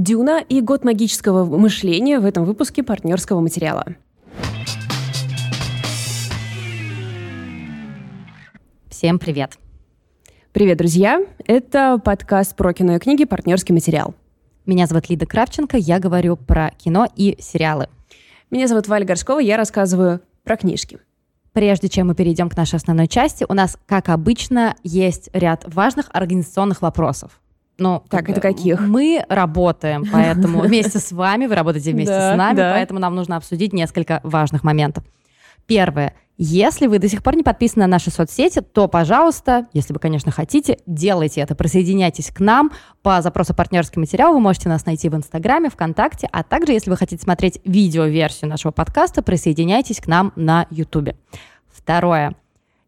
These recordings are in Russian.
Дюна и год магического мышления в этом выпуске партнерского материала. Всем привет! Привет, друзья! Это подкаст про кино и книги «Партнерский материал». Меня зовут Лида Кравченко, я говорю про кино и сериалы. Меня зовут Валя Горшкова, я рассказываю про книжки. Прежде чем мы перейдем к нашей основной части, у нас, как обычно, есть ряд важных организационных вопросов. Ну, так, это каких? Мы работаем, поэтому вместе с вами, вы работаете вместе с нами, поэтому нам нужно обсудить несколько важных моментов. Первое. Если вы до сих пор не подписаны на наши соцсети, то, пожалуйста, если вы, конечно, хотите, делайте это. Присоединяйтесь к нам. По запросу партнерский материал вы можете нас найти в Инстаграме, ВКонтакте, а также, если вы хотите смотреть видео-версию нашего подкаста, присоединяйтесь к нам на Ютубе. Второе.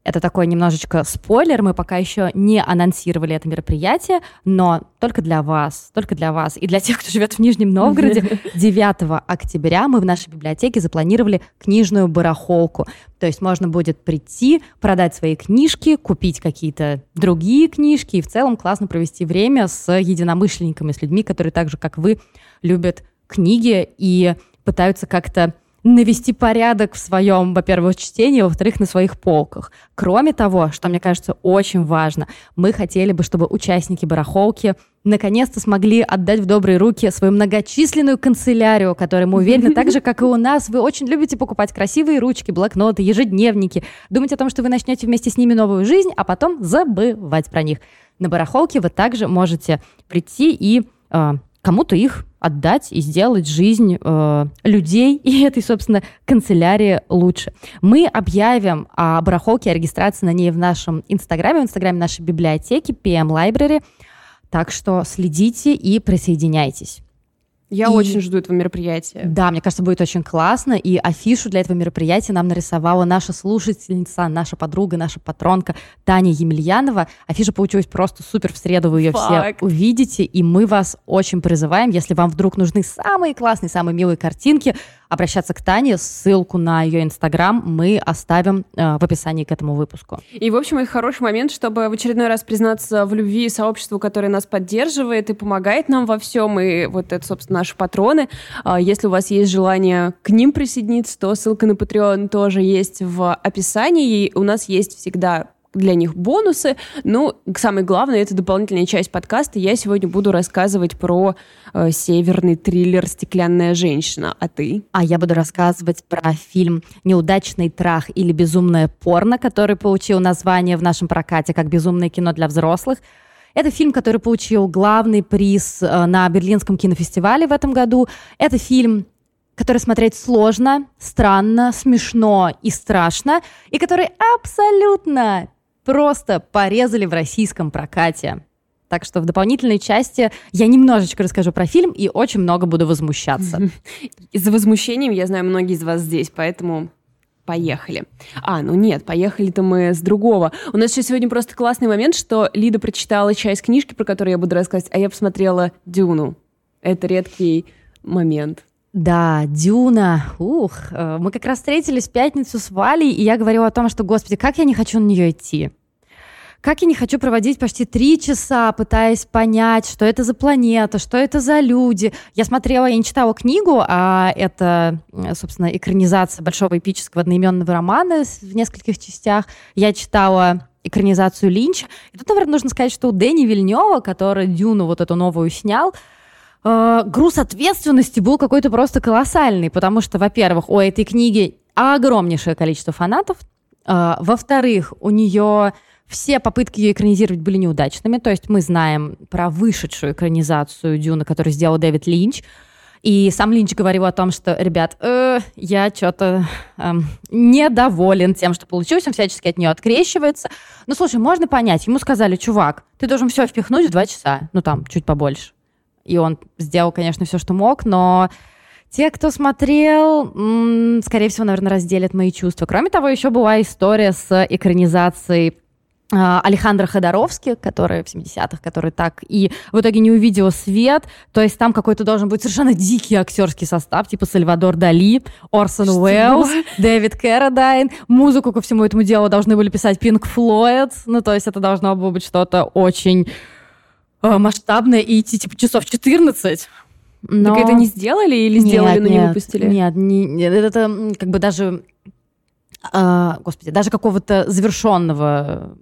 Это такой немножечко спойлер, мы пока еще не анонсировали это мероприятие, но только для вас, только для вас и для тех, кто живет в Нижнем Новгороде, 9 октября мы в нашей библиотеке запланировали книжную барахолку. То есть можно будет прийти, продать свои книжки, купить какие-то другие книжки и в целом классно провести время с единомышленниками, с людьми, которые так же, как вы, любят книги и пытаются как-то навести порядок в своем, во-первых, чтении, во-вторых, на своих полках. Кроме того, что мне кажется очень важно, мы хотели бы, чтобы участники барахолки наконец-то смогли отдать в добрые руки свою многочисленную канцелярию, которую мы уверены, так же, как и у нас, вы очень любите покупать красивые ручки, блокноты, ежедневники, думать о том, что вы начнете вместе с ними новую жизнь, а потом забывать про них. На барахолке вы также можете прийти и э, кому-то их отдать и сделать жизнь э, людей и этой, собственно, канцелярии лучше. Мы объявим о барахолке, о регистрации на ней в нашем инстаграме, в инстаграме нашей библиотеки PM Library. Так что следите и присоединяйтесь. Я и... очень жду этого мероприятия. Да, мне кажется, будет очень классно. И афишу для этого мероприятия нам нарисовала наша слушательница, наша подруга, наша патронка Таня Емельянова. Афиша получилась просто супер. В среду вы ее Факт. все увидите. И мы вас очень призываем, если вам вдруг нужны самые классные, самые милые картинки, обращаться к Тане. Ссылку на ее инстаграм мы оставим э, в описании к этому выпуску. И, в общем, это хороший момент, чтобы в очередной раз признаться в любви сообществу, которое нас поддерживает и помогает нам во всем. И вот это, собственно, наши патроны. Э, если у вас есть желание к ним присоединиться, то ссылка на Patreon тоже есть в описании. И у нас есть всегда для них бонусы. Ну, самое главное, это дополнительная часть подкаста. Я сегодня буду рассказывать про э, северный триллер «Стеклянная женщина». А ты? А я буду рассказывать про фильм «Неудачный трах» или «Безумное порно», который получил название в нашем прокате как «Безумное кино для взрослых». Это фильм, который получил главный приз э, на Берлинском кинофестивале в этом году. Это фильм который смотреть сложно, странно, смешно и страшно, и который абсолютно просто порезали в российском прокате. Так что в дополнительной части я немножечко расскажу про фильм и очень много буду возмущаться. Из-за возмущением я знаю многие из вас здесь, поэтому Поехали. А, ну нет, поехали-то мы с другого. У нас еще сегодня просто классный момент, что Лида прочитала часть книжки, про которую я буду рассказывать, а я посмотрела «Дюну». Это редкий момент. Да, Дюна. Ух, э, мы как раз встретились в пятницу с Валей, и я говорила о том, что, господи, как я не хочу на нее идти. Как я не хочу проводить почти три часа, пытаясь понять, что это за планета, что это за люди. Я смотрела, я не читала книгу, а это, собственно, экранизация большого эпического одноименного романа в нескольких частях. Я читала экранизацию Линча. И тут, наверное, нужно сказать, что у Дэни Вильнева, который Дюну вот эту новую снял, э, груз ответственности был какой-то просто колоссальный, потому что, во-первых, у этой книги огромнейшее количество фанатов, э, во-вторых, у нее все попытки ее экранизировать были неудачными, то есть мы знаем про вышедшую экранизацию Дюна, которую сделал Дэвид Линч, и сам Линч говорил о том, что, ребят, э, я что-то э, недоволен тем, что получилось, он всячески от нее открещивается. Ну, слушай, можно понять, ему сказали, чувак, ты должен все впихнуть в два часа, ну, там, чуть побольше. И он сделал, конечно, все, что мог, но те, кто смотрел, скорее всего, наверное, разделят мои чувства. Кроме того, еще была история с экранизацией а, Алехандро Ходоровски, который в 70-х, который так и в итоге не увидел свет. То есть там какой-то должен быть совершенно дикий актерский состав, типа Сальвадор Дали, Орсон Уэллс, Дэвид Кэродайн. Музыку ко всему этому делу должны были писать Pink Floyd. Ну, то есть это должно было быть что-то очень масштабное и идти типа часов 14. Но... Так это не сделали или сделали, нет, но не выпустили? Нет, не, нет, это как бы даже, э, господи, даже какого-то завершенного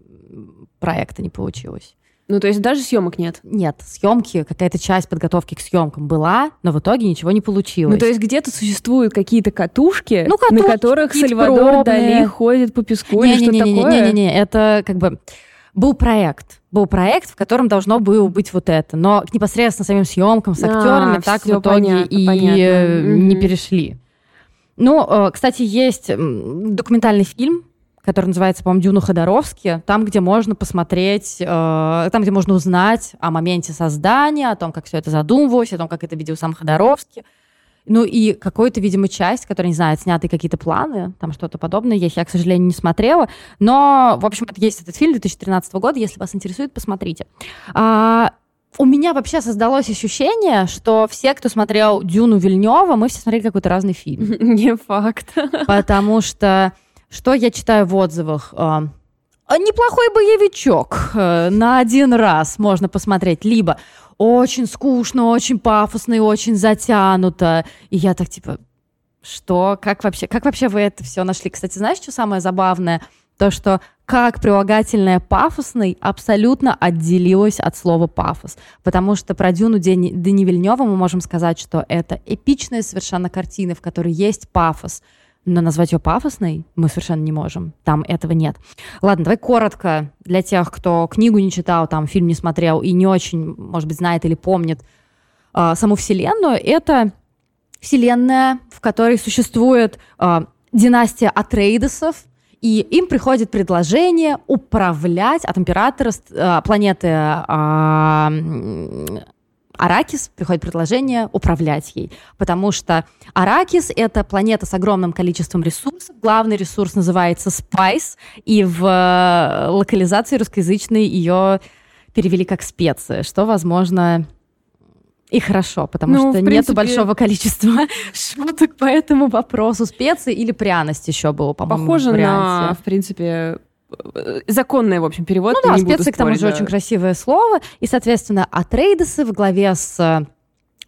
проекта не получилось. Ну, то есть даже съемок нет? Нет, съемки, какая-то часть подготовки к съемкам была, но в итоге ничего не получилось. Ну, то есть где-то существуют какие-то катушки, ну, катушки на которых Сальвадор пробные. Дали ходит по песку не, или что такое? Не-не-не, это как бы был проект. Был проект, в котором должно было быть вот это. Но к непосредственно самим съемкам с актерами а, так в итоге понятно, и понятно. не перешли. Ну, э, кстати, есть документальный фильм который называется, по-моему, «Дюна Ходоровски», там, где можно посмотреть, э, там, где можно узнать о моменте создания, о том, как все это задумывалось, о том, как это видел сам Ходоровский. Ну и какую-то, видимо, часть, которая, не знаю, сняты какие-то планы, там что-то подобное, есть, я, к сожалению, не смотрела. Но, в общем, есть этот фильм 2013 года, если вас интересует, посмотрите. А, у меня вообще создалось ощущение, что все, кто смотрел «Дюну Вильнева», мы все смотрели какой-то разный фильм. Не факт. Потому что что я читаю в отзывах? А, неплохой боевичок. Э, на один раз можно посмотреть. Либо очень скучно, очень пафосно и очень затянуто. И я так типа, что? Как вообще? Как вообще вы это все нашли? Кстати, знаешь, что самое забавное? То, что как прилагательное «пафосный» абсолютно отделилось от слова «пафос». Потому что про Дюну Дени, Дени Вильнева мы можем сказать, что это эпичная совершенно картина, в которой есть пафос – но назвать ее пафосной мы совершенно не можем. Там этого нет. Ладно, давай коротко для тех, кто книгу не читал, там фильм не смотрел и не очень, может быть, знает или помнит э, саму Вселенную. Это Вселенная, в которой существует э, династия Атрейдесов, и им приходит предложение управлять от императора э, планеты э, Аракис приходит предложение управлять ей, потому что Аракис — это планета с огромным количеством ресурсов. Главный ресурс называется Spice, и в э, локализации русскоязычной ее перевели как специи, что, возможно, и хорошо, потому ну, что принципе... нет большого количества шуток по этому вопросу. Специи или пряность еще было, по-моему, Похоже на, в принципе, законный, в общем, перевод. Ну да, специи, к тому же, да. очень красивое слово. И, соответственно, Атрейдесы в главе с э,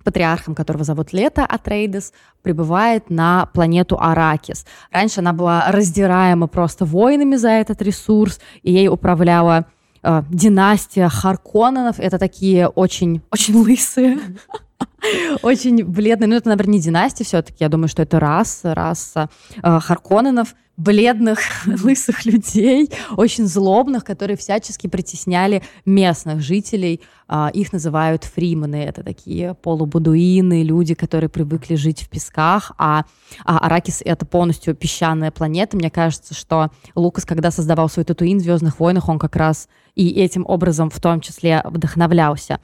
патриархом, которого зовут Лето Атрейдес, прибывает на планету Аракис. Раньше она была раздираема просто войнами за этот ресурс, и ей управляла э, династия Харконненов. Это такие очень, очень лысые, очень бледные. Ну, это, наверное, не династия все-таки. Я думаю, что это раса, раса э, Харконненов бледных, лысых людей, очень злобных, которые всячески притесняли местных жителей. А, их называют фриманы. Это такие полубудуины, люди, которые привыкли жить в песках. А, а Аракис — это полностью песчаная планета. Мне кажется, что Лукас, когда создавал свой Татуин в «Звездных войнах», он как раз и этим образом в том числе вдохновлялся.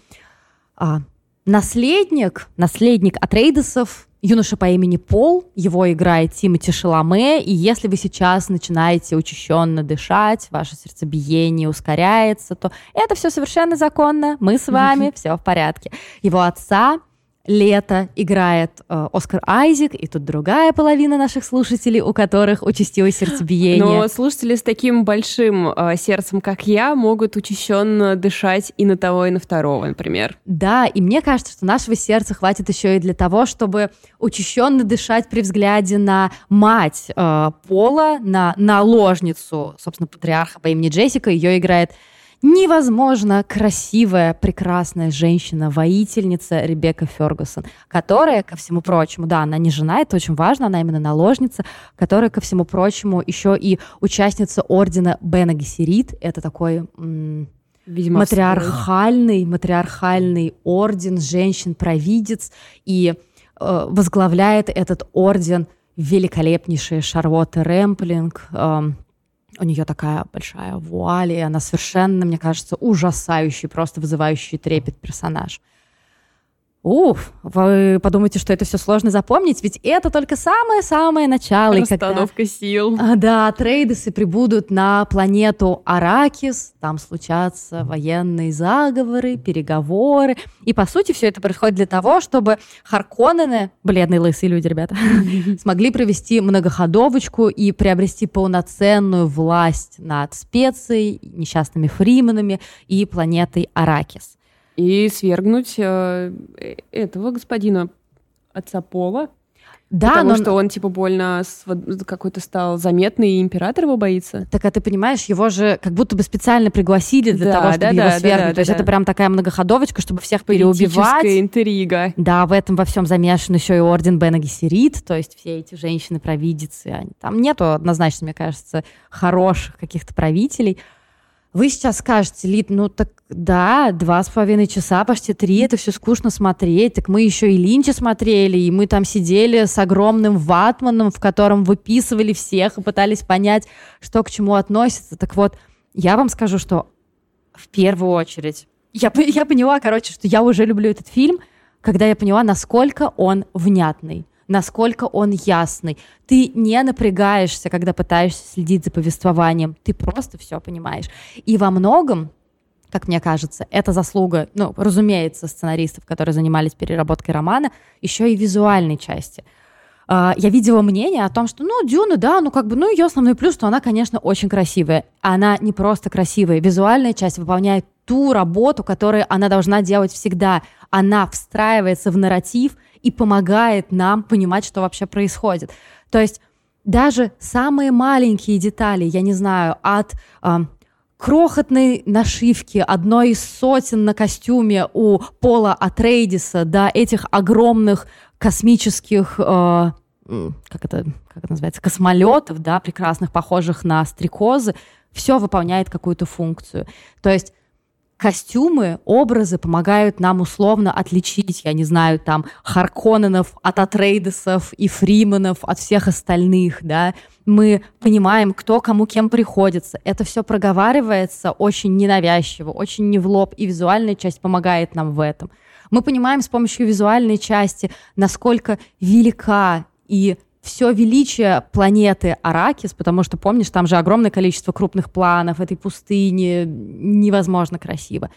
А, наследник, наследник Атрейдесов юноша по имени Пол, его играет Тимоти Шаломе, и если вы сейчас начинаете учащенно дышать, ваше сердцебиение ускоряется, то это все совершенно законно, мы с вами, все в порядке. Его отца лето играет э, Оскар Айзек, и тут другая половина наших слушателей, у которых участилось сердцебиение. Но слушатели с таким большим э, сердцем, как я, могут учащенно дышать и на того, и на второго, например. Да, и мне кажется, что нашего сердца хватит еще и для того, чтобы учащенно дышать при взгляде на мать э, Пола, на наложницу, собственно, патриарха по имени Джессика. Ее играет невозможно красивая, прекрасная женщина, воительница Ребекка Фергусон, которая, ко всему прочему, да, она не жена, это очень важно, она именно наложница, которая, ко всему прочему, еще и участница ордена Бена Гессерит, это такой... Видимо, матриархальный, матриархальный орден женщин-провидец, и э, возглавляет этот орден великолепнейшая Шарлотта Рэмплинг, э, у нее такая большая вуаль, и она совершенно, мне кажется, ужасающий, просто вызывающий трепет персонаж. Уф, вы подумаете, что это все сложно запомнить, ведь это только самое-самое начало. Расстановка когда, сил. А, да, трейдесы прибудут на планету Аракис, там случатся военные заговоры, переговоры, и, по сути, все это происходит для того, чтобы Харконнены, бледные лысые люди, ребята, смогли провести многоходовочку и приобрести полноценную власть над специей, несчастными фриманами и планетой Аракис. И свергнуть э, э этого господина отца Пола, да, Потому но... что он, типа, больно какой-то стал заметный, и император его боится. Так, а ты понимаешь, его же как будто бы специально пригласили для да, того, чтобы да, его да, свергнуть. Да, да, То есть да. это прям такая многоходовочка, чтобы всех переубивать. интрига. Да, в этом во всем замешан еще и орден Бена Гессерит, то есть все эти женщины-провидицы. Там нету однозначно, мне кажется, хороших каких-то правителей. Вы сейчас скажете, Лид, ну так да, два с половиной часа, почти три, это все скучно смотреть. Так мы еще и Линча смотрели, и мы там сидели с огромным ватманом, в котором выписывали всех и пытались понять, что к чему относится. Так вот, я вам скажу, что в первую очередь я, я поняла, короче, что я уже люблю этот фильм, когда я поняла, насколько он внятный насколько он ясный. Ты не напрягаешься, когда пытаешься следить за повествованием. Ты просто все понимаешь. И во многом как мне кажется, это заслуга, ну, разумеется, сценаристов, которые занимались переработкой романа, еще и визуальной части. Uh, я видела мнение о том, что, ну, Дюна, да, ну, как бы, ну, ее основной плюс, что она, конечно, очень красивая. Она не просто красивая, визуальная часть выполняет ту работу, которую она должна делать всегда. Она встраивается в нарратив, и помогает нам понимать, что вообще происходит. То есть даже самые маленькие детали, я не знаю, от э, крохотной нашивки одной из сотен на костюме у Пола Атрейдиса до этих огромных космических, э, как, это, как это называется, космолетов, да, прекрасных, похожих на стрекозы, все выполняет какую-то функцию. То есть костюмы, образы помогают нам условно отличить, я не знаю, там, Харконненов от Атрейдесов и Фриманов от всех остальных, да, мы понимаем, кто кому кем приходится. Это все проговаривается очень ненавязчиво, очень не в лоб, и визуальная часть помогает нам в этом. Мы понимаем с помощью визуальной части, насколько велика и все величие планеты Аракис, потому что, помнишь, там же огромное количество крупных планов, этой пустыни, невозможно красиво.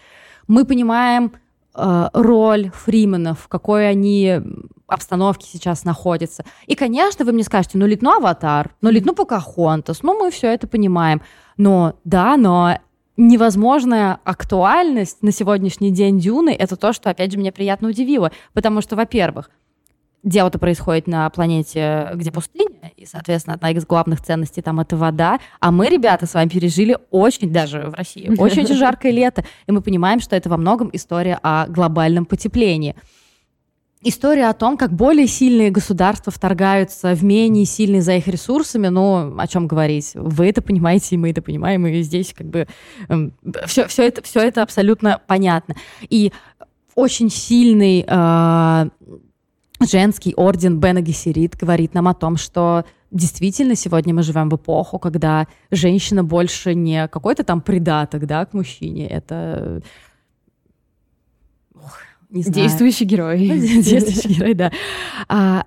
Мы понимаем э, роль фрименов, в какой они обстановке сейчас находятся. И, конечно, вы мне скажете, ну, литну Аватар, ну, литну Покахонтас, ну, мы все это понимаем. Но, да, но невозможная актуальность на сегодняшний день Дюны — это то, что, опять же, меня приятно удивило. Потому что, во-первых, дело-то происходит на планете, где пустыня, и, соответственно, одна из главных ценностей там это вода. А мы, ребята, с вами пережили очень, даже в России, очень-очень жаркое лето, и мы понимаем, что это во многом история о глобальном потеплении. История о том, как более сильные государства вторгаются в менее сильные за их ресурсами, ну, о чем говорить? Вы это понимаете, и мы это понимаем, и здесь как бы э, эм, все, все, это, все это абсолютно понятно. И очень сильный э, женский орден Бена Гессерит говорит нам о том, что действительно сегодня мы живем в эпоху, когда женщина больше не какой-то там придаток, да, к мужчине, это Ох, не знаю. Действующий герой. Действующий герой, да. А,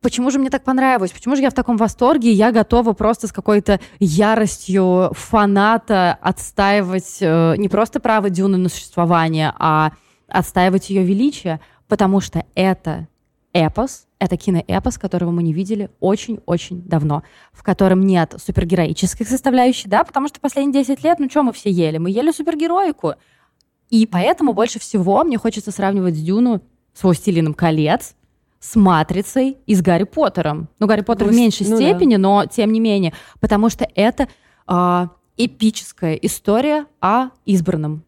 почему же мне так понравилось? Почему же я в таком восторге? Я готова просто с какой-то яростью фаната отстаивать э, не просто право Дюны на существование, а отстаивать ее величие, потому что это эпос, это киноэпос, которого мы не видели очень-очень давно, в котором нет супергероических составляющих, да, потому что последние 10 лет, ну что мы все ели? Мы ели супергероику. И поэтому больше всего мне хочется сравнивать с Дюну с «Властелином колец», с «Матрицей» и с «Гарри Поттером». Ну, «Гарри Поттер» в меньшей ну, степени, да. но тем не менее, потому что это э, эпическая история о избранном,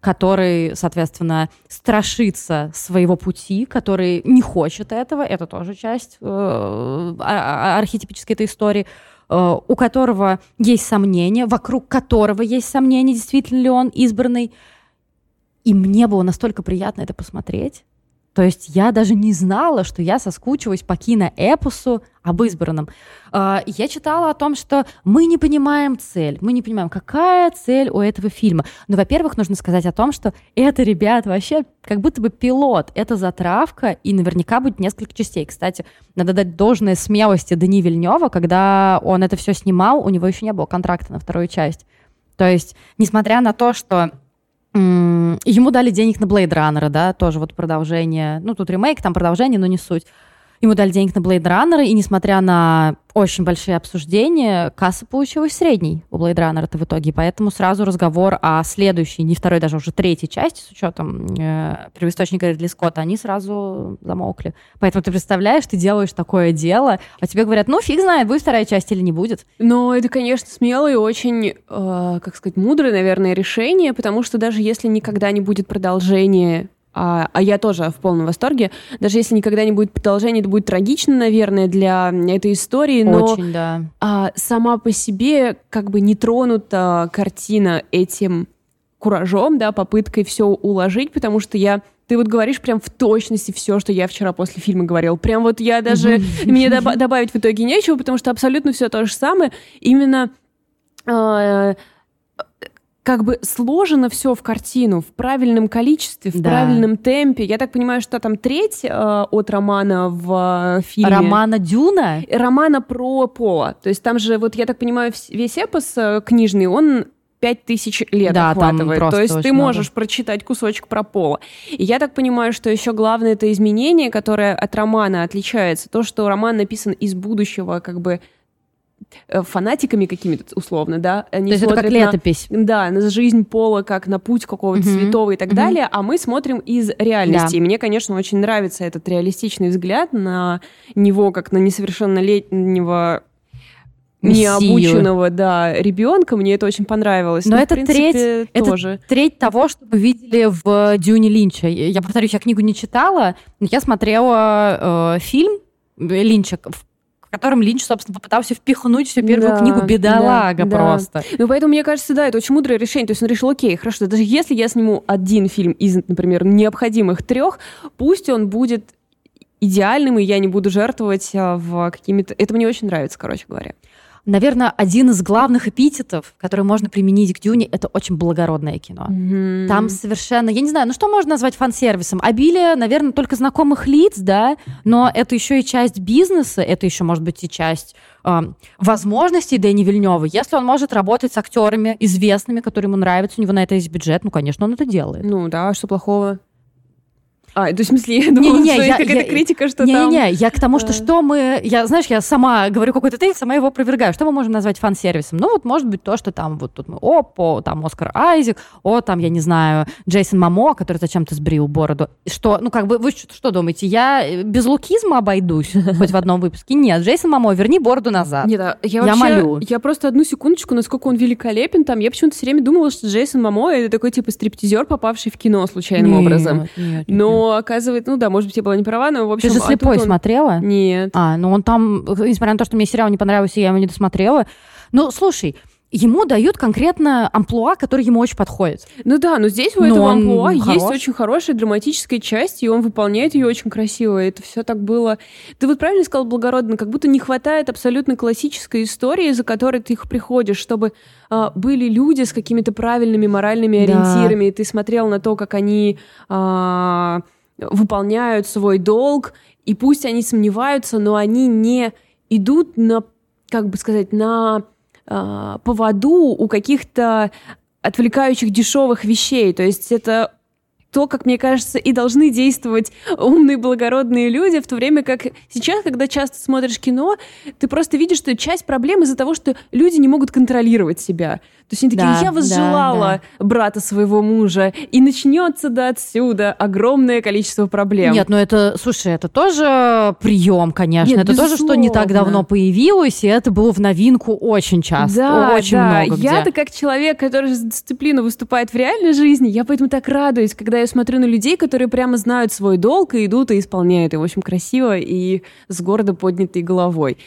который, соответственно, страшится своего пути, который не хочет этого, это тоже часть э, а, а, архетипической этой истории, э, у которого есть сомнения, вокруг которого есть сомнения, действительно ли он избранный. И мне было настолько приятно это посмотреть. То есть я даже не знала, что я соскучилась по киноэпосу об избранном. А, я читала о том, что мы не понимаем цель, мы не понимаем, какая цель у этого фильма. Но, во-первых, нужно сказать о том, что это, ребят, вообще как будто бы пилот, это затравка, и наверняка будет несколько частей. Кстати, надо дать должное смелости Дани Вильнева, когда он это все снимал, у него еще не было контракта на вторую часть. То есть, несмотря на то, что Ему дали денег на Blade Runner, да, тоже вот продолжение. Ну, тут ремейк, там продолжение, но не суть. Ему дали денег на Blade Runner, и несмотря на очень большие обсуждения, касса получилась средней у Blade Runner это в итоге, поэтому сразу разговор о следующей, не второй, даже уже третьей части, с учетом э, первоисточника Ридли Скотта, они сразу замолкли. Поэтому ты представляешь, ты делаешь такое дело, а тебе говорят, ну, фиг знает, будет вторая часть или не будет. Но это, конечно, смелое и очень, э, как сказать, мудрое, наверное, решение, потому что даже если никогда не будет продолжения а, а я тоже в полном восторге. Даже если никогда не будет продолжения, это будет трагично, наверное, для этой истории. Но Очень, да. а, сама по себе как бы не тронута картина этим куражом, да, попыткой все уложить, потому что я ты вот говоришь прям в точности все, что я вчера после фильма говорил. Прям вот я даже... Мне добавить в итоге нечего, потому что абсолютно все то же самое. Именно а, как бы сложено все в картину в правильном количестве, в да. правильном темпе. Я так понимаю, что там треть э, от романа в э, фильме. Романа Дюна? Романа про Пола. То есть там же, вот я так понимаю, весь эпос э, книжный, он пять тысяч лет да, охватывает. То есть ты можешь много. прочитать кусочек про Пола. И я так понимаю, что еще главное это изменение, которое от романа отличается. То, что роман написан из будущего, как бы фанатиками какими-то условно, да. Они То есть это как летопись. На, да, на жизнь Пола, как на путь какого-то угу. святого и так угу. далее, а мы смотрим из реальности. Да. И мне, конечно, очень нравится этот реалистичный взгляд на него, как на несовершеннолетнего необученного, да, ребенка. Мне это очень понравилось. Но, Но это принципе, треть, тоже. это треть того, что мы видели в Дюне Линча. Я повторюсь, я книгу не читала, но я смотрела э, фильм Линча, в в котором Линч, собственно, попытался впихнуть всю первую да, книгу бедолага да, просто. Да. Ну, поэтому, мне кажется, да, это очень мудрое решение. То есть он решил, окей, хорошо, даже если я сниму один фильм из, например, необходимых трех, пусть он будет идеальным, и я не буду жертвовать а, в какими-то... Это мне очень нравится, короче говоря наверное, один из главных эпитетов, который можно применить к Дюне, это очень благородное кино. Mm-hmm. Там совершенно, я не знаю, ну что можно назвать фан-сервисом? Обилие, наверное, только знакомых лиц, да, но это еще и часть бизнеса, это еще может быть и часть э, возможностей Дэни Вильнева. Если он может работать с актерами известными, которые ему нравятся, у него на это есть бюджет, ну, конечно, он это делает. Ну да, а что плохого? А, то в смысле, я думала, не, не, что я, какая-то критика, что не, там... Не-не, я к тому, что что мы... Я, знаешь, я сама говорю какой-то тезис, сама его опровергаю. Что мы можем назвать фан-сервисом? Ну, вот может быть то, что там вот тут мы, опа, там Оскар Айзек, о, там, я не знаю, Джейсон Мамо, который зачем-то сбрил бороду. Что, ну, как бы, вы что, что думаете, я э, без лукизма обойдусь хоть в одном выпуске? Нет, Джейсон Мамо, верни бороду назад. Нет, а я, я вообще, молю. Я просто одну секундочку, насколько он великолепен там. Я почему-то все время думала, что Джейсон Мамо это такой, типа, стриптизер, попавший в кино случайным нет, образом. Нет, нет, Но, оказывается, ну, да, может быть, я была не права, но, в общем... Ты же «Слепой» он... смотрела? Нет. А, ну он там, несмотря на то, что мне сериал не понравился, я его не досмотрела. Ну, слушай, ему дают конкретно амплуа, который ему очень подходит. Ну да, но здесь у но этого амплуа хорош. есть очень хорошая драматическая часть, и он выполняет ее очень красиво. И это все так было... Ты вот правильно сказал благородно, как будто не хватает абсолютно классической истории, за которой ты их приходишь, чтобы а, были люди с какими-то правильными моральными да. ориентирами, и ты смотрел на то, как они... А, выполняют свой долг, и пусть они сомневаются, но они не идут на, как бы сказать, на э, поводу у каких-то отвлекающих дешевых вещей. То есть это то, как мне кажется, и должны действовать умные, благородные люди, в то время как сейчас, когда часто смотришь кино, ты просто видишь, что часть проблем из-за того, что люди не могут контролировать себя. То есть они такие, да, я возжелала да, да. брата своего мужа, и начнется до отсюда огромное количество проблем. Нет, ну это, слушай, это тоже прием, конечно. Нет, это безусловно. тоже, что не так давно появилось, и это было в новинку очень часто, да, очень да. много Я-то как человек, который за дисциплину выступает в реальной жизни, я поэтому так радуюсь, когда я смотрю на людей, которые прямо знают свой долг и идут и исполняют. И, в общем, красиво и с гордо поднятой головой.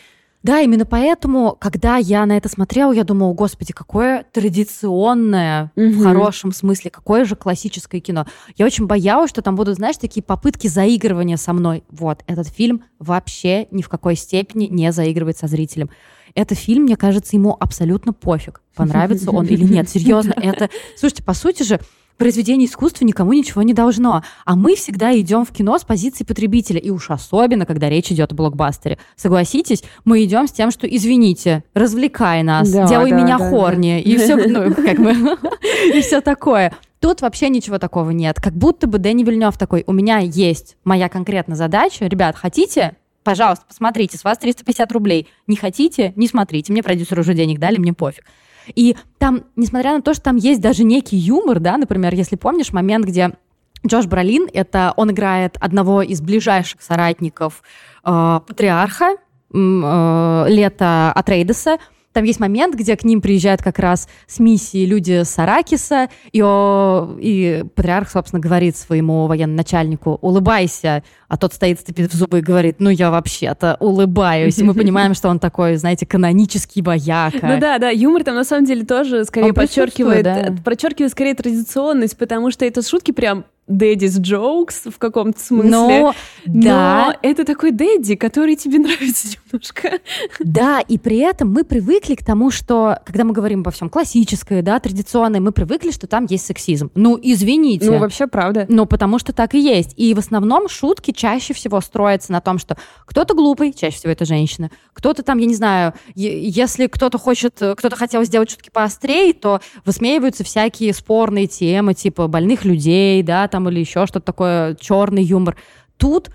Да, именно поэтому, когда я на это смотрела, я думала, господи, какое традиционное, угу. в хорошем смысле, какое же классическое кино. Я очень боялась, что там будут, знаешь, такие попытки заигрывания со мной. Вот, этот фильм вообще ни в какой степени не заигрывает со зрителем. Это фильм, мне кажется, ему абсолютно пофиг, понравится он или нет. Серьезно, это... Слушайте, по сути же, произведение искусства никому ничего не должно. А мы всегда идем в кино с позиции потребителя. И уж особенно, когда речь идет о блокбастере. Согласитесь, мы идем с тем, что извините, развлекай нас, да, делай да, меня да, хорни, да. и все, ну, как бы, и все такое. Тут вообще ничего такого нет. Как будто бы Дэнни Вильнев такой, у меня есть моя конкретная задача. Ребят, хотите? пожалуйста, посмотрите, с вас 350 рублей. Не хотите, не смотрите. Мне продюсеры уже денег дали, мне пофиг. И там, несмотря на то, что там есть даже некий юмор, да, например, если помнишь момент, где Джош Бролин, это он играет одного из ближайших соратников э, патриарха, э, Лета Атрейдеса, там есть момент, где к ним приезжают как раз с миссией люди с Аракиса, и, о, и патриарх, собственно, говорит своему военному начальнику, улыбайся, а тот стоит, степит в зубы и говорит, ну я вообще-то улыбаюсь. И мы понимаем, что он такой, знаете, канонический бояка. Ну да, да, юмор там на самом деле тоже скорее подчеркивает, подчеркивает скорее традиционность, потому что это шутки прям daddy's jokes в каком-то смысле. Но, да. Но это такой дэдди, который тебе нравится немножко. Да, и при этом мы привыкли к тому, что, когда мы говорим обо всем классическое, да, традиционное, мы привыкли, что там есть сексизм. Ну, извините. Ну, вообще правда. Ну, потому что так и есть. И в основном шутки чаще всего строятся на том, что кто-то глупый, чаще всего это женщина, кто-то там, я не знаю, если кто-то хочет, кто-то хотел сделать шутки поострее, то высмеиваются всякие спорные темы, типа больных людей, да, там или еще что-то такое, черный юмор. Тут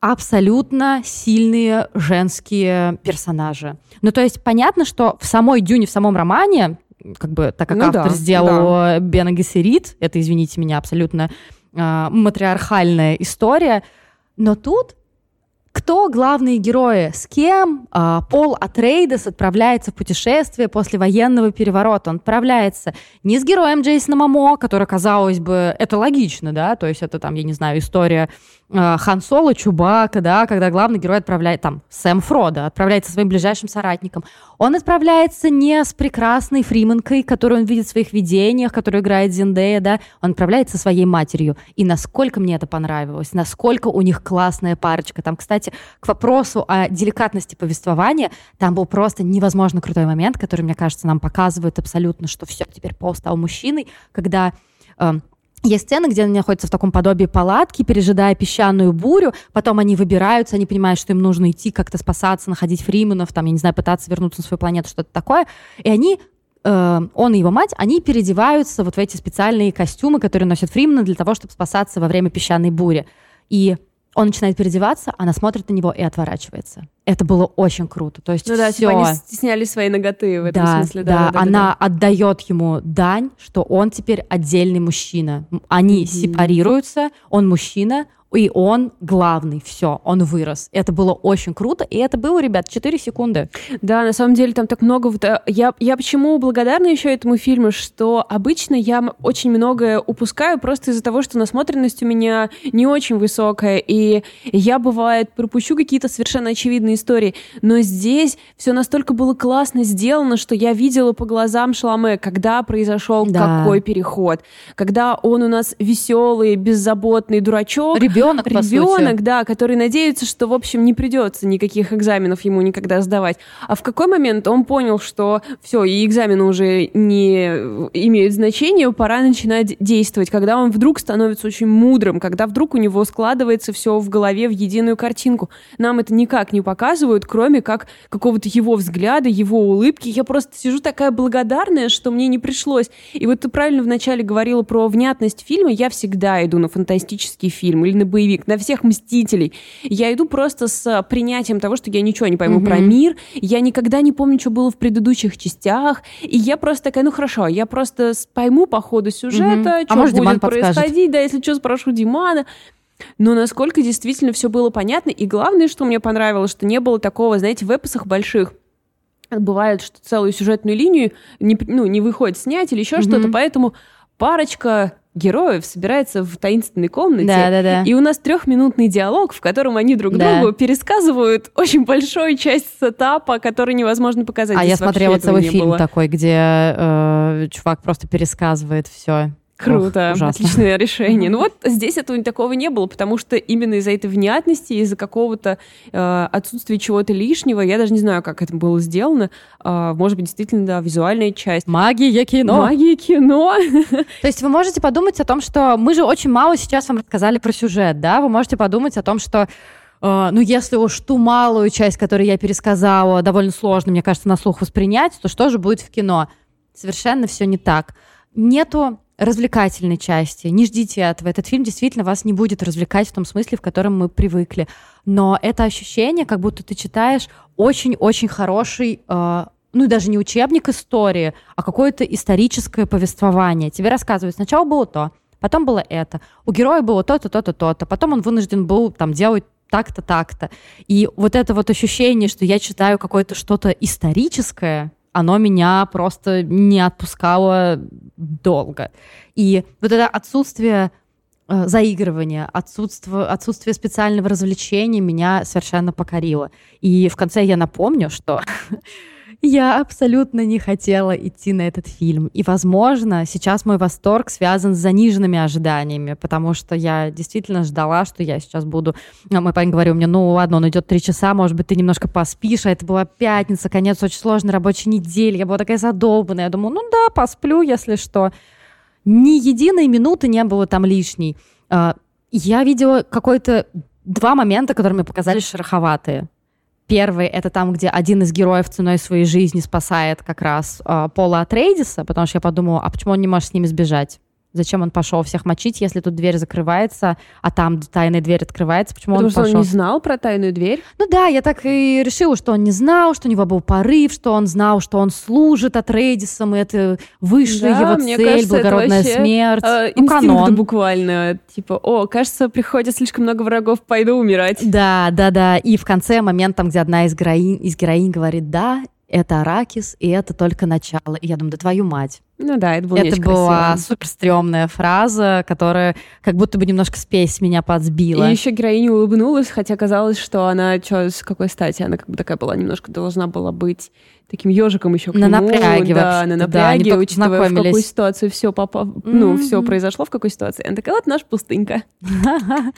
абсолютно сильные женские персонажи. Ну, то есть понятно, что в самой Дюне, в самом романе, как бы, так как ну, автор да, сделал да. Бена Гессерит, это, извините меня, абсолютно э, матриархальная история, но тут кто главные герои? С кем а, Пол Атрейдес отправляется в путешествие после военного переворота? Он отправляется не с героем Джейсона Мамо, который, казалось бы, это логично, да, то есть это там, я не знаю, история Хан Соло, Чубака, да, когда главный герой отправляет, там, Сэм Фродо отправляется своим ближайшим соратником. Он отправляется не с прекрасной Фриманкой, которую он видит в своих видениях, которую играет Зиндея, да, он отправляется со своей матерью. И насколько мне это понравилось, насколько у них классная парочка. Там, кстати, к вопросу о деликатности повествования, там был просто невозможно крутой момент, который, мне кажется, нам показывает абсолютно, что все, теперь Пол стал мужчиной, когда э, есть сцены, где они находятся в таком подобии палатки, пережидая песчаную бурю, потом они выбираются, они понимают, что им нужно идти как-то спасаться, находить фрименов, там, я не знаю, пытаться вернуться на свою планету, что-то такое, и они э, он и его мать, они переодеваются вот в эти специальные костюмы, которые носят фримены для того, чтобы спасаться во время песчаной бури. И он начинает переодеваться, она смотрит на него и отворачивается. Это было очень круто. То есть ну да, все... типа они стесняли свои ноготы в этом да, смысле. Да, да, да она да, да. отдает ему дань, что он теперь отдельный мужчина. Они mm-hmm. сепарируются, он мужчина, и он главный, все, он вырос. Это было очень круто, и это было, ребят, 4 секунды. Да, на самом деле там так много... Э, я, я почему благодарна еще этому фильму, что обычно я очень многое упускаю просто из-за того, что насмотренность у меня не очень высокая, и я, бывает, пропущу какие-то совершенно очевидные истории, но здесь все настолько было классно сделано, что я видела по глазам Шаломе, когда произошел да. какой переход, когда он у нас веселый, беззаботный дурачок, ребенок, ребенок, да, который надеется, что, в общем, не придется никаких экзаменов ему никогда сдавать. А в какой момент он понял, что все, и экзамены уже не имеют значения, пора начинать действовать, когда он вдруг становится очень мудрым, когда вдруг у него складывается все в голове в единую картинку. Нам это никак не показывают, кроме как какого-то его взгляда, его улыбки. Я просто сижу такая благодарная, что мне не пришлось. И вот ты правильно вначале говорила про внятность фильма. Я всегда иду на фантастический фильм или на боевик, на всех мстителей. Я иду просто с принятием того, что я ничего не пойму mm-hmm. про мир, я никогда не помню, что было в предыдущих частях, и я просто такая, ну хорошо, я просто пойму по ходу сюжета, mm-hmm. что а может, будет Диман происходить, подскажет. да, если что, спрошу Димана. Но насколько действительно все было понятно, и главное, что мне понравилось, что не было такого, знаете, в эпосах больших, бывает, что целую сюжетную линию не, ну, не выходит снять или еще mm-hmm. что-то, поэтому парочка героев собирается в таинственной комнате, да, да, да. и у нас трехминутный диалог, в котором они друг да. другу пересказывают очень большую часть сетапа, который невозможно показать. А я смотрела целый фильм было. такой, где э, чувак просто пересказывает все. Круто, Ох, отличное решение. Ну вот здесь этого такого не было, потому что именно из-за этой внятности, из-за какого-то э, отсутствия чего-то лишнего, я даже не знаю, как это было сделано. Э, может быть, действительно, да, визуальная часть. Магия кино. Магия кино. То есть вы можете подумать о том, что мы же очень мало сейчас вам рассказали про сюжет, да? Вы можете подумать о том, что Uh, ну, если уж ту малую часть, которую я пересказала, довольно сложно, мне кажется, на слух воспринять, то что же будет в кино? Совершенно все не так. Нету развлекательной части. Не ждите этого. Этот фильм действительно вас не будет развлекать в том смысле, в котором мы привыкли. Но это ощущение, как будто ты читаешь очень-очень хороший э, ну и даже не учебник истории, а какое-то историческое повествование. Тебе рассказывают, сначала было то, потом было это. У героя было то-то, то-то, то-то. Потом он вынужден был там делать так-то, так-то. И вот это вот ощущение, что я читаю какое-то что-то историческое, оно меня просто не отпускало долго. И вот это отсутствие э, заигрывания, отсутствие, отсутствие специального развлечения меня совершенно покорило. И в конце я напомню, что Я абсолютно не хотела идти на этот фильм. И, возможно, сейчас мой восторг связан с заниженными ожиданиями, потому что я действительно ждала, что я сейчас буду... А мой парень говорил мне, ну ладно, он идет три часа, может быть, ты немножко поспишь, а это была пятница, конец очень сложной рабочей недели, я была такая задолбанная. Я думаю, ну да, посплю, если что. Ни единой минуты не было там лишней. А, я видела какой-то два момента, которые мне показались шероховатые. Первый — это там, где один из героев ценой своей жизни спасает как раз э, Пола Атрейдиса, потому что я подумала, а почему он не может с ними сбежать? Зачем он пошел всех мочить, если тут дверь закрывается, а там тайная дверь открывается? Почему Потому он что пошел? он не знал про тайную дверь? Ну да, я так и решила, что он не знал, что у него был порыв, что он знал, что он служит от Рейдисом, и это высшая да, его мне цель, кажется, благородная это вообще, смерть. Э, ну, канон. буквально. Типа, о, кажется, приходит слишком много врагов, пойду умирать. Да, да, да. И в конце момент, там, где одна из героинь, из героинь говорит, да, это Аракис, и это только начало. И я думаю, да твою мать. Ну да, это было не Это была красиво. супер стрёмная фраза, которая как будто бы немножко спесь меня подсбила. И еще героиня улыбнулась, хотя казалось, что она что, с какой стати? Она как бы такая была немножко должна была быть таким ежиком еще к На нему. напряге да, на да, напряге, только учитывая, в какую ситуацию все попало, ну, Мгм. все произошло, в какой ситуации. Она такая, вот наша пустынька.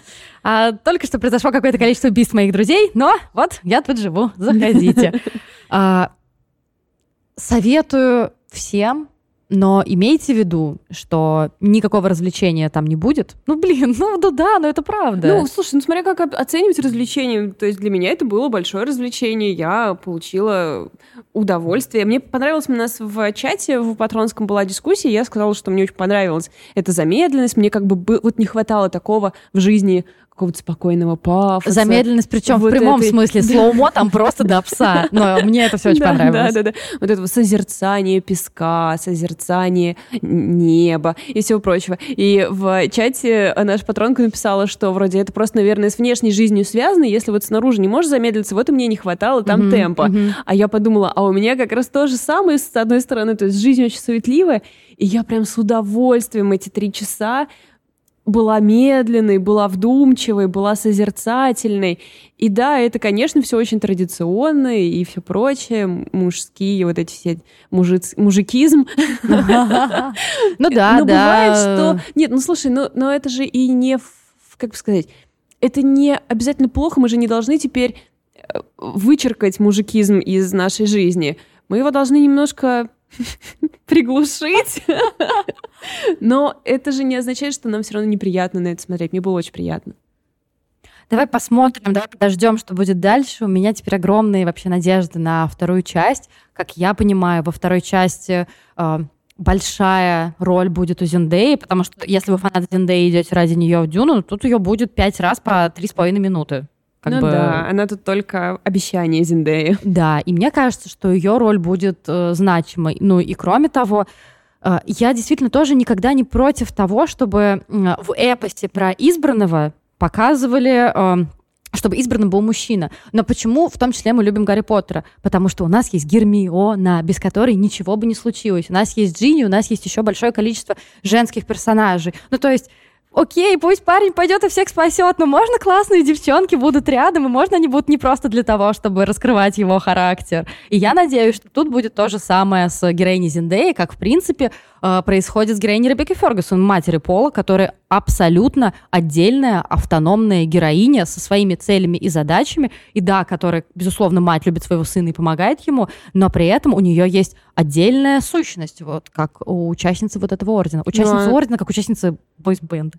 А только что произошло какое-то количество убийств моих друзей, но вот я тут живу, заходите. А, Советую всем, но имейте в виду, что никакого развлечения там не будет. Ну, блин, ну да, да, но это правда. Ну, слушай, ну смотря как оценивать развлечение. То есть для меня это было большое развлечение. Я получила удовольствие. Мне понравилось, у нас в чате в Патронском была дискуссия, я сказала, что мне очень понравилась эта замедленность. Мне как бы- вот не хватало такого в жизни какого-то спокойного пафоса. Замедленность, причем вот в прямом этой- смысле, слоумо там просто до пса. Но мне это все очень Да, понравилось. Да, да, да. Вот этого созерцания песка, созерцания неба и всего прочего. И в чате наша патронка написала, что вроде это просто, наверное, с внешней жизнью связано. Если вот снаружи не можешь замедлиться, вот и мне не хватало там темпа. А я подумала, а у меня как раз то же самое, с одной стороны, то есть жизнь очень суетливая, и я прям с удовольствием эти три часа была медленной, была вдумчивой, была созерцательной. И да, это, конечно, все очень традиционно и все прочее, мужские вот эти все мужиц... мужикизм. Ну да, Но да. бывает, что... Нет, ну слушай, но это же и не... Как бы сказать? Это не обязательно плохо, мы же не должны теперь э, вычеркать мужикизм из нашей жизни. Мы его должны немножко приглушить. Но это же не означает, что нам все равно неприятно на это смотреть. Мне было очень приятно. Давай посмотрим, давай подождем, что будет дальше. У меня теперь огромные вообще надежды на вторую часть. Как я понимаю, во второй части э, большая роль будет у Зендеи, потому что если вы фанат Зендеи идете ради нее в Дюну, тут ее будет пять раз по три с половиной минуты. Как ну бы- да, она тут только обещание Зиндеи. Да, и мне кажется, что ее роль будет э, значимой. Ну и кроме того, э, я действительно тоже никогда не против того, чтобы м, в эпосе про избранного показывали, э, чтобы избранным был мужчина. Но почему в том числе мы любим Гарри Поттера? Потому что у нас есть Гермиона, без которой ничего бы не случилось. У нас есть Джинни, у нас есть еще большое количество женских персонажей. Ну то есть Окей, пусть парень пойдет и всех спасет, но можно классные девчонки будут рядом, и можно они будут не просто для того, чтобы раскрывать его характер. И я надеюсь, что тут будет то же самое с героиней Зиндеи, как, в принципе, э, происходит с героиней Ребекки Фергюсон, матери Пола, которая абсолютно отдельная, автономная героиня со своими целями и задачами, и да, которая, безусловно, мать любит своего сына и помогает ему, но при этом у нее есть отдельная сущность, вот как у участницы вот этого ордена. Участница а- ордена, как участница бойс-бенда.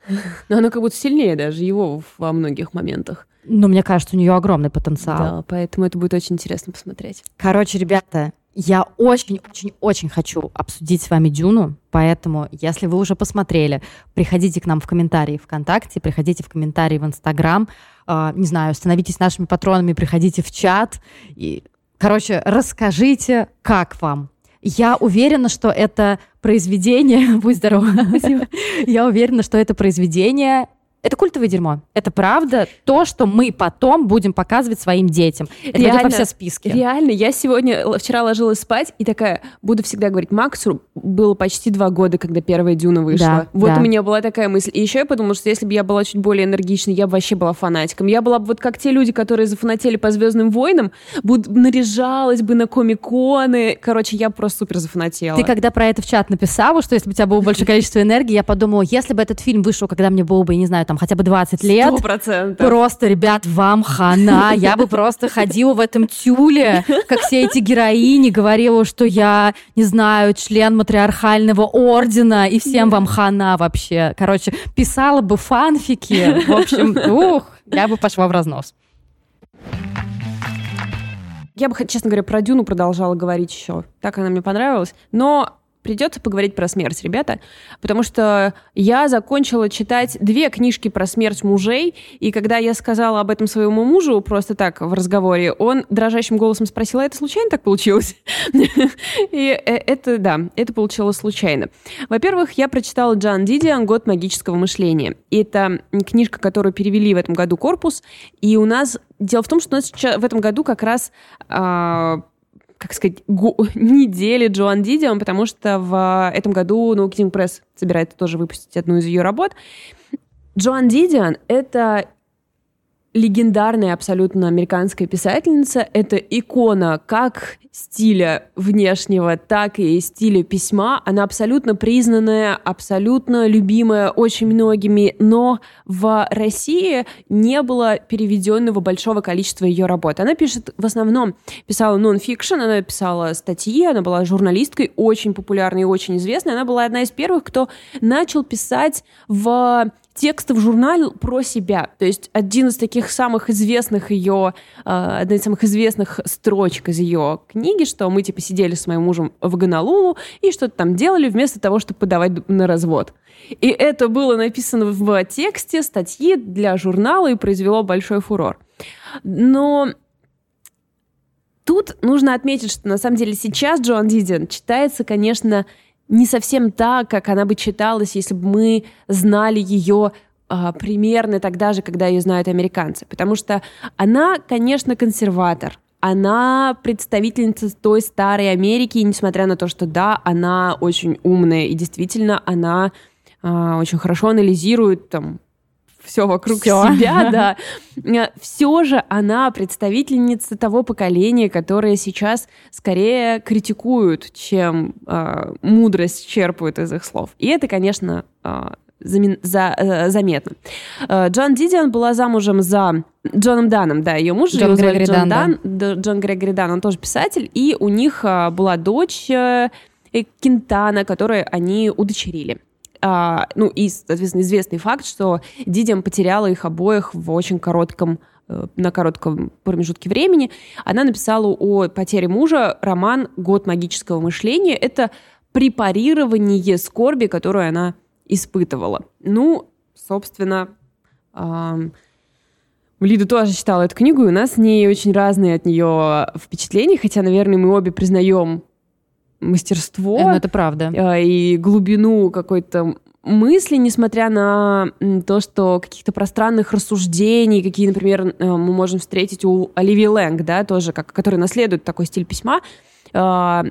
Но она как будто сильнее даже его во многих моментах. Но мне кажется, у нее огромный потенциал. Да, поэтому это будет очень интересно посмотреть. Короче, ребята, Я очень-очень-очень хочу обсудить с вами Дюну, поэтому, если вы уже посмотрели, приходите к нам в комментарии ВКонтакте, приходите в комментарии в Инстаграм, э, не знаю, становитесь нашими патронами, приходите в чат. И, короче, расскажите, как вам. Я уверена, что это произведение... Будь здорова. Я уверена, что это произведение это культовое дерьмо. Это правда то, что мы потом будем показывать своим детям. Это реально, во все списки. Реально, я сегодня, вчера ложилась спать и такая, буду всегда говорить, Максу было почти два года, когда первая Дюна вышла. Да, вот да. у меня была такая мысль. И еще я подумала, что если бы я была чуть более энергичной, я бы вообще была фанатиком. Я была бы вот как те люди, которые зафанатели по Звездным войнам, буд- наряжалась бы на комиконы. Короче, я просто супер зафанатела. Ты когда про это в чат написала, что если бы у тебя было больше количество энергии, я подумала, если бы этот фильм вышел, когда мне было бы, не знаю, там хотя бы 20 лет. 100%. Просто, ребят, вам хана. Я бы просто ходила в этом тюле, как все эти героини, говорила, что я, не знаю, член матриархального ордена, и всем вам хана вообще. Короче, писала бы фанфики. В общем, ух, я бы пошла в разнос. Я бы, честно говоря, про Дюну продолжала говорить еще. Так она мне понравилась. Но придется поговорить про смерть, ребята, потому что я закончила читать две книжки про смерть мужей, и когда я сказала об этом своему мужу просто так в разговоре, он дрожащим голосом спросил, а это случайно так получилось? И э, это, да, это получилось случайно. Во-первых, я прочитала Джан Дидиан «Год магического мышления». Это книжка, которую перевели в этом году корпус, и у нас Дело в том, что у нас в этом году как раз а, как сказать, недели Джоан Дидион, потому что в этом году No King Press собирается тоже выпустить одну из ее работ. Джоан Дидион — это легендарная абсолютно американская писательница. Это икона как стиля внешнего, так и стиля письма. Она абсолютно признанная, абсолютно любимая очень многими, но в России не было переведенного большого количества ее работ. Она пишет в основном, писала нон-фикшн, она писала статьи, она была журналисткой, очень популярной и очень известной. Она была одна из первых, кто начал писать в тексты в журнале про себя. То есть один из таких самых известных ее, а, одна из самых известных строчек из ее книги, что мы типа сидели с моим мужем в Гонолулу и что-то там делали вместо того, чтобы подавать на развод. И это было написано в тексте статьи для журнала и произвело большой фурор. Но тут нужно отметить, что на самом деле сейчас Джоан Дидиан читается, конечно, не совсем так, как она бы читалась, если бы мы знали ее а, примерно тогда же, когда ее знают американцы. Потому что она, конечно, консерватор. Она представительница той старой Америки, и несмотря на то, что да, она очень умная, и действительно она а, очень хорошо анализирует там все вокруг всё. себя, да. Э, все же она представительница того поколения, которое сейчас скорее критикуют, чем э, мудрость черпают из их слов. И это, конечно, э, за, э, заметно. Э, Джон Дидиан была замужем за Джоном Даном, да, ее муж. Джон Грегори Дан, Дан, да. Джон Грегори Дан, он тоже писатель, и у них э, была дочь э, Кентана, которую они удочерили. А, ну и, соответственно, известный факт, что Дидиам потеряла их обоих в очень коротком э, на коротком промежутке времени. Она написала о потере мужа роман «Год магического мышления». Это препарирование скорби, которую она испытывала. Ну, собственно, эм, Лида тоже читала эту книгу, и у нас с ней очень разные от нее впечатления, хотя, наверное, мы обе признаем мастерство. Ну, это правда. Э, и глубину какой-то мысли, несмотря на то, что каких-то пространных рассуждений, какие, например, э, мы можем встретить у Оливии Лэнг, да, тоже, как, который наследует такой стиль письма, э,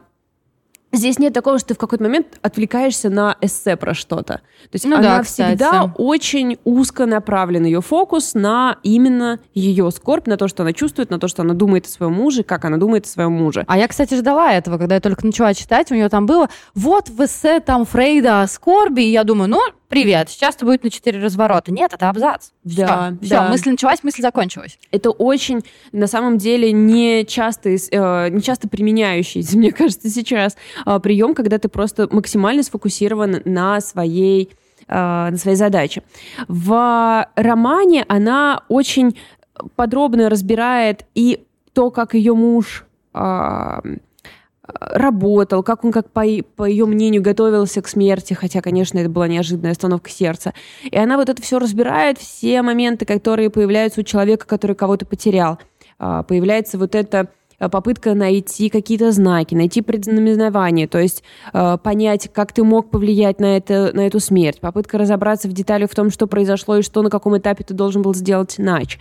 Здесь нет такого, что ты в какой-то момент отвлекаешься на эссе про что-то. То есть ну она да, всегда очень узко направлен ее фокус на именно ее скорбь, на то, что она чувствует, на то, что она думает о своем муже, как она думает о своем муже. А я, кстати, ждала этого, когда я только начала читать, у нее там было вот в эссе там Фрейда о скорби, и я думаю, ну, привет, сейчас это будет на четыре разворота. Нет, это абзац. Да, все, да. мысль началась, мысль закончилась. Это очень, на самом деле, не часто, э, не часто применяющийся, мне кажется, сейчас э, прием, когда ты просто максимально сфокусирован на своей э, на своей задаче. В романе она очень подробно разбирает и то, как ее муж э, работал, как он, как по, по ее мнению, готовился к смерти, хотя, конечно, это была неожиданная остановка сердца. И она вот это все разбирает, все моменты, которые появляются у человека, который кого-то потерял. А, появляется вот это попытка найти какие-то знаки, найти предзнаменование, то есть э, понять, как ты мог повлиять на, это, на эту смерть, попытка разобраться в деталях в том, что произошло и что на каком этапе ты должен был сделать иначе.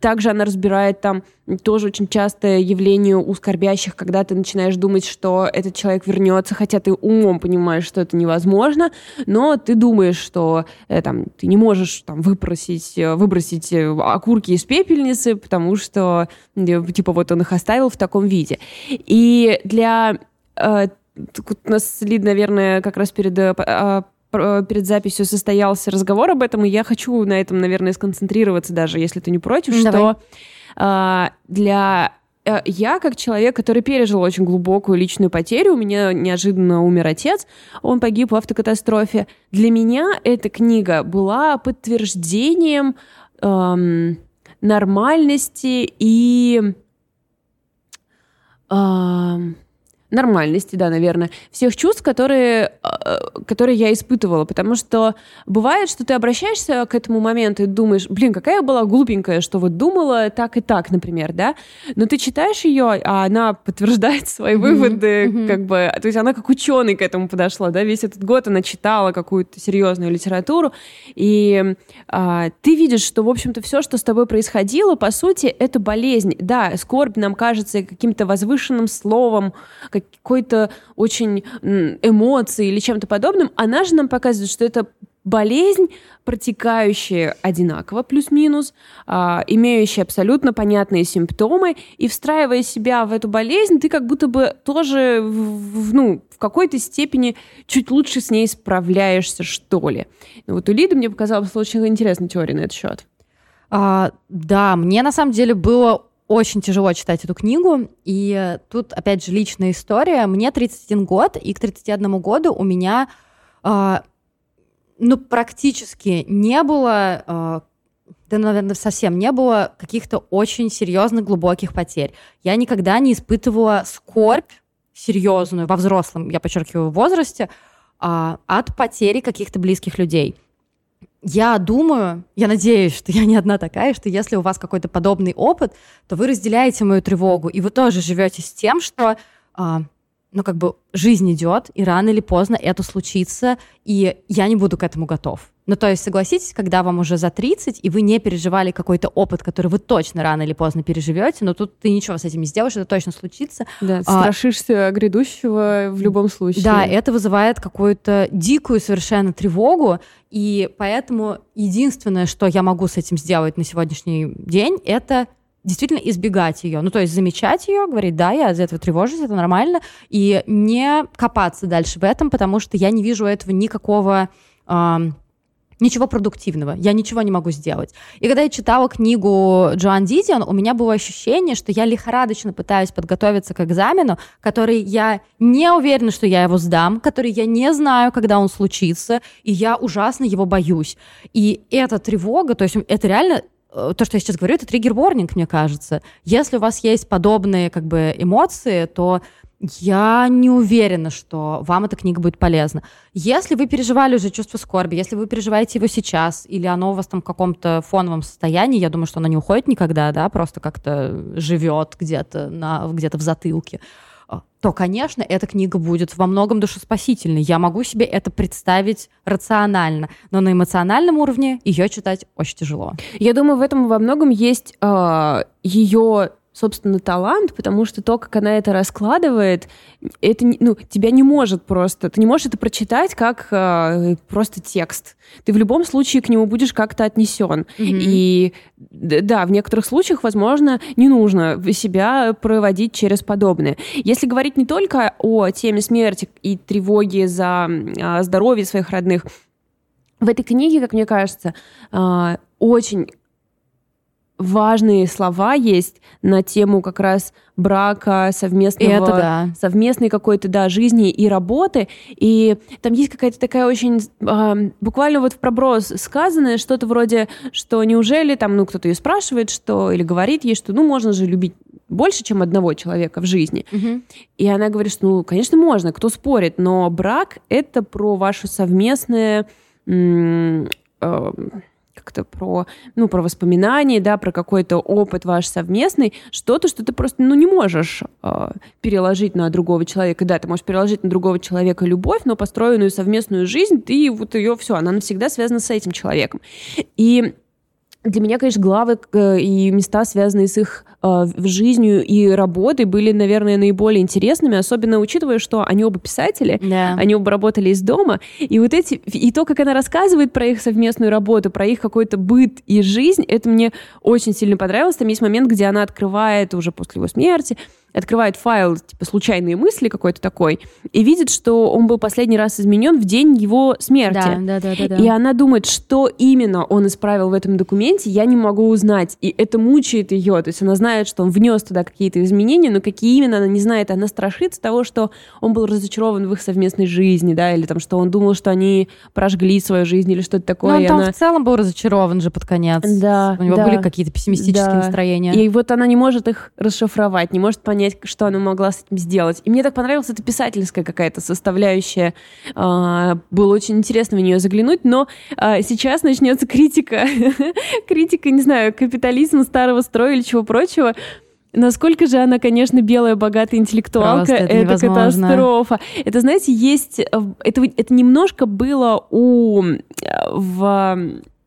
Также она разбирает там тоже очень частое явление у скорбящих, когда ты начинаешь думать, что этот человек вернется, хотя ты умом понимаешь, что это невозможно, но ты думаешь, что э, там, ты не можешь там, э, выбросить э, окурки из пепельницы, потому что э, типа вот он их оставил в таком виде. И для... Э, у нас Лид, наверное, как раз перед э, а, перед записью состоялся разговор об этом, и я хочу на этом, наверное, сконцентрироваться даже, если ты не против, Давай. что а, для э, я, как человек, который пережил очень глубокую личную потерю, у меня неожиданно умер отец, он погиб в автокатастрофе. Для меня эта книга была подтверждением эм, нормальности и эм, нормальности, да, наверное, всех чувств, которые, э, которые я испытывала, потому что бывает, что ты обращаешься к этому моменту и думаешь, блин, какая я была глупенькая, что вот думала так и так, например, да, но ты читаешь ее, а она подтверждает свои выводы, mm-hmm. как бы, то есть она как ученый к этому подошла, да, весь этот год она читала какую-то серьезную литературу, и а, ты видишь, что, в общем-то, все, что с тобой происходило, по сути, это болезнь, да, скорбь нам кажется каким-то возвышенным словом, какой-то очень эмоцией или чем-то подобным, она же нам показывает, что это болезнь, протекающая одинаково, плюс-минус, а, имеющая абсолютно понятные симптомы, и встраивая себя в эту болезнь, ты как будто бы тоже, в, ну, в какой-то степени чуть лучше с ней справляешься, что ли. И вот у Лиды мне показалась очень интересная теория на этот счет. А, да, мне на самом деле было очень тяжело читать эту книгу. И тут, опять же, личная история. Мне 31 год, и к 31 году у меня, э, ну, практически не было, э, да, наверное, совсем не было каких-то очень серьезных, глубоких потерь. Я никогда не испытывала скорбь серьезную во взрослом, я подчеркиваю, возрасте, э, от потери каких-то близких людей я думаю, я надеюсь, что я не одна такая, что если у вас какой-то подобный опыт, то вы разделяете мою тревогу, и вы тоже живете с тем, что а, ну, как бы жизнь идет, и рано или поздно это случится, и я не буду к этому готов. Ну, то есть, согласитесь, когда вам уже за 30, и вы не переживали какой-то опыт, который вы точно рано или поздно переживете, но тут ты ничего с этим не сделаешь, это точно случится. Да, а, страшишься грядущего в любом случае. Да, это вызывает какую-то дикую совершенно тревогу, и поэтому единственное, что я могу с этим сделать на сегодняшний день, это действительно избегать ее. Ну, то есть замечать ее, говорить, да, я из-за этого тревожусь, это нормально, и не копаться дальше в этом, потому что я не вижу этого никакого... Э, ничего продуктивного, я ничего не могу сделать. И когда я читала книгу Джоан Дидион, у меня было ощущение, что я лихорадочно пытаюсь подготовиться к экзамену, который я не уверена, что я его сдам, который я не знаю, когда он случится, и я ужасно его боюсь. И эта тревога, то есть это реально то, что я сейчас говорю, это триггер-ворнинг, мне кажется. Если у вас есть подобные как бы эмоции, то я не уверена, что вам эта книга будет полезна. Если вы переживали уже чувство скорби, если вы переживаете его сейчас, или оно у вас там в каком-то фоновом состоянии, я думаю, что оно не уходит никогда, да, просто как-то живет где-то на, где-то в затылке, то, конечно, эта книга будет во многом душеспасительной. Я могу себе это представить рационально, но на эмоциональном уровне ее читать очень тяжело. Я думаю, в этом во многом есть э, ее собственно, талант, потому что то, как она это раскладывает, это, ну, тебя не может просто, ты не можешь это прочитать как э, просто текст. Ты в любом случае к нему будешь как-то отнесен. Mm-hmm. И да, в некоторых случаях, возможно, не нужно себя проводить через подобное. Если говорить не только о теме смерти и тревоги за э, здоровье своих родных, в этой книге, как мне кажется, э, очень важные слова есть на тему как раз брака, совместного, Это да. совместной какой-то, да, жизни и работы. И там есть какая-то такая очень, э, буквально вот в проброс сказанное что-то вроде, что неужели там, ну, кто-то ее спрашивает, что, или говорит ей, что, ну, можно же любить больше, чем одного человека в жизни. Мгм. И она говорит, что, ну, конечно, можно, кто спорит, но брак — это про ваше совместное... э, как-то про, ну, про воспоминания, да, про какой-то опыт ваш совместный, что-то, что ты просто, ну, не можешь э, переложить на другого человека. Да, ты можешь переложить на другого человека любовь, но построенную совместную жизнь, ты вот ее все, она навсегда связана с этим человеком. И для меня, конечно, главы э, и места, связанные с их э, жизнью и работой, были, наверное, наиболее интересными, особенно учитывая, что они оба писатели, Да. они оба работали из дома, и вот эти, и то, как она рассказывает про их совместную работу, про их какой-то быт и жизнь, это мне очень сильно понравилось. Там есть момент, где она открывает уже после его смерти, открывает файл, типа, случайные мысли какой-то такой, и видит, что он был последний раз изменен в день его смерти. Да, да, да, да, да. И она думает, что именно он исправил в этом документе, я не могу узнать. И это мучает ее. То есть она знает, что он внес туда какие-то изменения, но какие именно, она не знает. Она страшится того, что он был разочарован в их совместной жизни, да, или там, что он думал, что они прожгли свою жизнь или что-то такое. Ну, он там она- в целом был разочарован же под конец. Да, У него да. были какие-то пессимистические Да. настроения. И вот она не может их расшифровать, не может понять, что она могла с этим сделать. И мне так понравилась эта писательская какая-то составляющая. А, Было очень интересно в нее заглянуть, но а, сейчас начнется критика, критика, не знаю, капитализма, старого строя или чего прочего. Насколько же она, конечно, белая, богатая интеллектуалка, Просто это невозможно. катастрофа. Это, знаете, есть... э, Это, это немножко было у... э, В,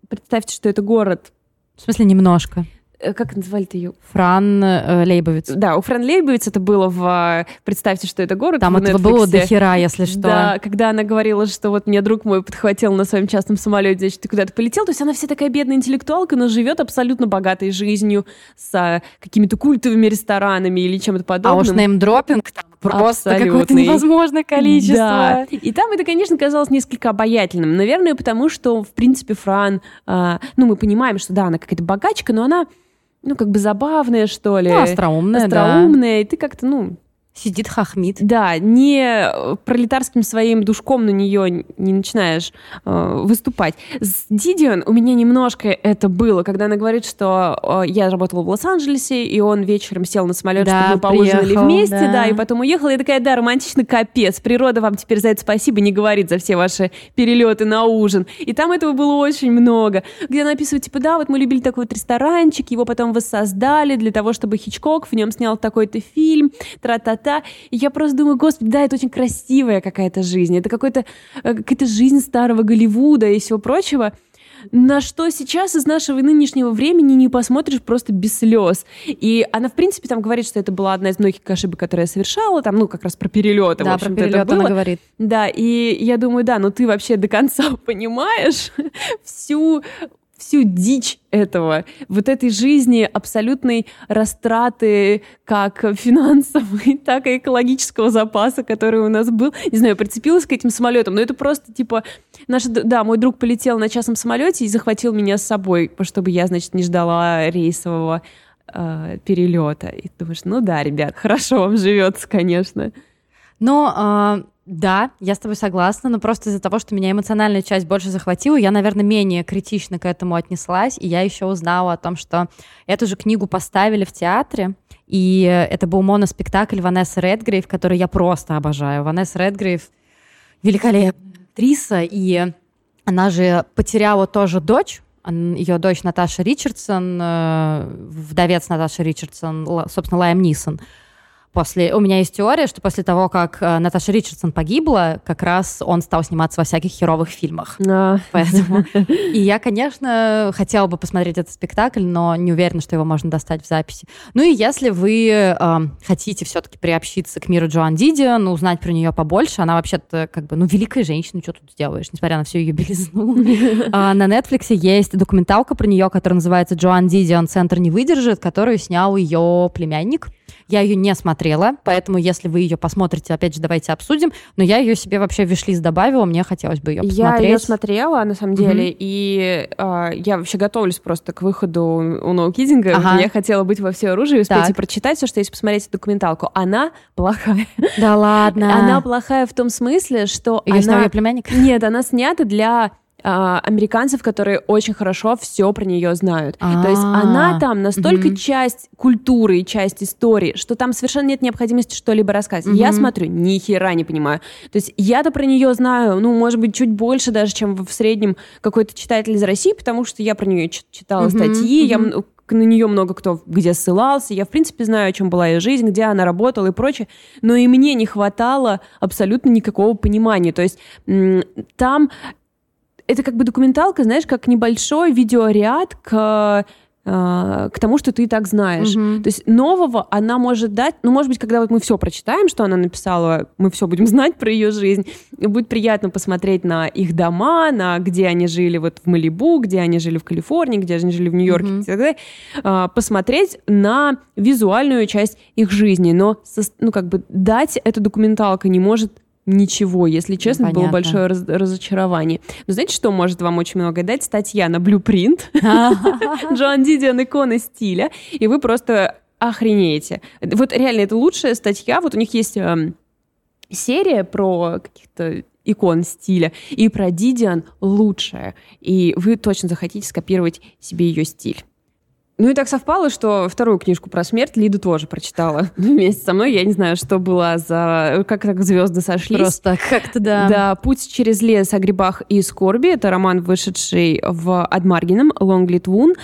представьте, что это город. В смысле, немножко. Э, Как называли-то ее? Фран э, Лейбовиц. Да, у Фран Лейбовиц это было в... Представьте, что это город Там этого было до хера, если что. Да, когда она говорила, что вот мне друг мой подхватил на своем частном самолете, значит, ты куда-то полетел. То есть она вся такая бедная интеллектуалка, но живет абсолютно богатой жизнью с а, какими-то культовыми ресторанами или чем-то А подобным. уж неймдропинг там просто какое-то невозможное количество. Да. И там это, конечно, казалось несколько обаятельным. Наверное, потому что, в принципе, Фран, а, ну, мы понимаем, что да, она какая-то богачка, но она, ну, как бы забавная, что ли. Ну, остроумная, да. остроумная, и ты как-то, ну, Сидит хохмит. да, не э, пролетарским своим душком на нее не начинаешь э, выступать. С Дидион у меня немножко это было, когда она говорит, что э, я работала в Лос-Анджелесе, и он вечером сел на самолет, Да, чтобы мы поужинали приехал, вместе, да. да. и потом уехала. Я такая, да, романтично капец. Природа вам теперь за это спасибо не говорит за все ваши перелеты на ужин. И там этого было очень много. Где она описывает, типа, да, вот мы любили такой вот ресторанчик, его потом воссоздали для того, чтобы Хичкок в нем снял такой-то фильм, тра-та-та. И я просто думаю, господи, да, это очень красивая какая-то жизнь. Это какой-то, э, какая-то жизнь старого Голливуда и всего прочего. На что сейчас из нашего нынешнего времени не посмотришь просто без слез. И она, в принципе, там говорит, что это была одна из многих ошибок, которые я совершала, там, ну, как раз про перелеты, в Да, про общем-то, это перелет она было. говорит. Да, и я думаю, да, ну ты вообще до конца понимаешь всю всю дичь этого, вот этой жизни абсолютной растраты как финансовой, так и экологического запаса, который у нас был. Не знаю, прицепилась к этим самолетам, но это просто типа... Наш, да, мой друг полетел на частном самолете и захватил меня с собой, чтобы я, значит, не ждала рейсового э, перелета. И думаешь, ну да, ребят, хорошо вам живется, конечно. Но а, да, я с тобой согласна, но просто из-за того, что меня эмоциональная часть больше захватила, я, наверное, менее критично к этому отнеслась, и я еще узнала о том, что эту же книгу поставили в театре, и это был моноспектакль Ванессы Редгрейв, который я просто обожаю. Ванесса Редгрейв великолепная актриса, и она же потеряла тоже дочь, ее дочь Наташа Ричардсон, э, вдовец Наташи Ричардсон, собственно, Лайм Нисон. После... У меня есть теория, что после того, как э, Наташа Ричардсон погибла, как раз он стал сниматься во всяких херовых фильмах. А, Поэтому... И я, конечно, хотела бы посмотреть этот спектакль, но не уверена, что его можно достать в записи. Ну и если вы э, хотите все-таки приобщиться к миру Джоан Дидион, узнать про нее побольше, она вообще-то как бы, ну, великая женщина, что тут сделаешь, несмотря на всю ее белизну. А, На Netflix есть документалка про нее, которая называется «Джоан Дидион. Центр не выдержит», которую снял ее племянник. Я ее не смотрела, поэтому если вы ее посмотрите, опять же, давайте обсудим. Но я ее себе вообще в вишлист добавила, мне хотелось бы ее Я посмотреть. ее смотрела, на самом деле, и а, я вообще готовлюсь просто к выходу у Ноукидинга. Ага. Я хотела быть во все оружие, успеть Так. и прочитать все, что есть, посмотреть эту документалку. Она плохая. Да ладно. Она плохая в том смысле, что Ее снял она... ее племянник? Нет, она снята для а, американцев, которые очень хорошо все про нее знают. То есть она там настолько часть культуры и часть истории, что там совершенно нет необходимости что-либо рассказывать. Я смотрю, ни хера не понимаю. То есть я-то про нее знаю, ну, может быть, чуть больше даже, чем в среднем какой-то читатель из России, потому что я про нее читала статьи, я на нее много кто где ссылался, я, в принципе, знаю, о чем была ее жизнь, где она работала и прочее, но и мне не хватало абсолютно никакого понимания. То есть там это как бы документалка, знаешь, как небольшой видеоряд к а, к тому, что ты и так знаешь. Угу. То есть нового она может дать, ну, может быть, когда вот мы все прочитаем, что она написала, мы все будем знать про ее жизнь, и будет приятно посмотреть на их дома, на где они жили вот в Малибу, где они жили в Калифорнии, где они жили в Нью-Йорке угу. и так далее, а, посмотреть на визуальную часть их жизни, но, ну, как бы дать эта документалка не может ничего, если честно, Понятно. было большое раз разочарование. Но знаете, что может вам очень много дать? Статья на Blueprint. Джоан Дидиан иконы стиля. И вы просто охренеете. Вот реально, это лучшая статья. Вот у них есть эм, серия про каких-то икон стиля, и про Дидиан лучшая. И вы точно захотите скопировать себе ее стиль. Ну и так совпало, что вторую книжку про смерть Лида тоже прочитала вместе со мной. Я не знаю, что было за... Как так звезды сошлись. Просто как-то, да. Да, «Путь через лес о грибах и скорби». Это роман, вышедший в Адмаргином, Лонглит Вун.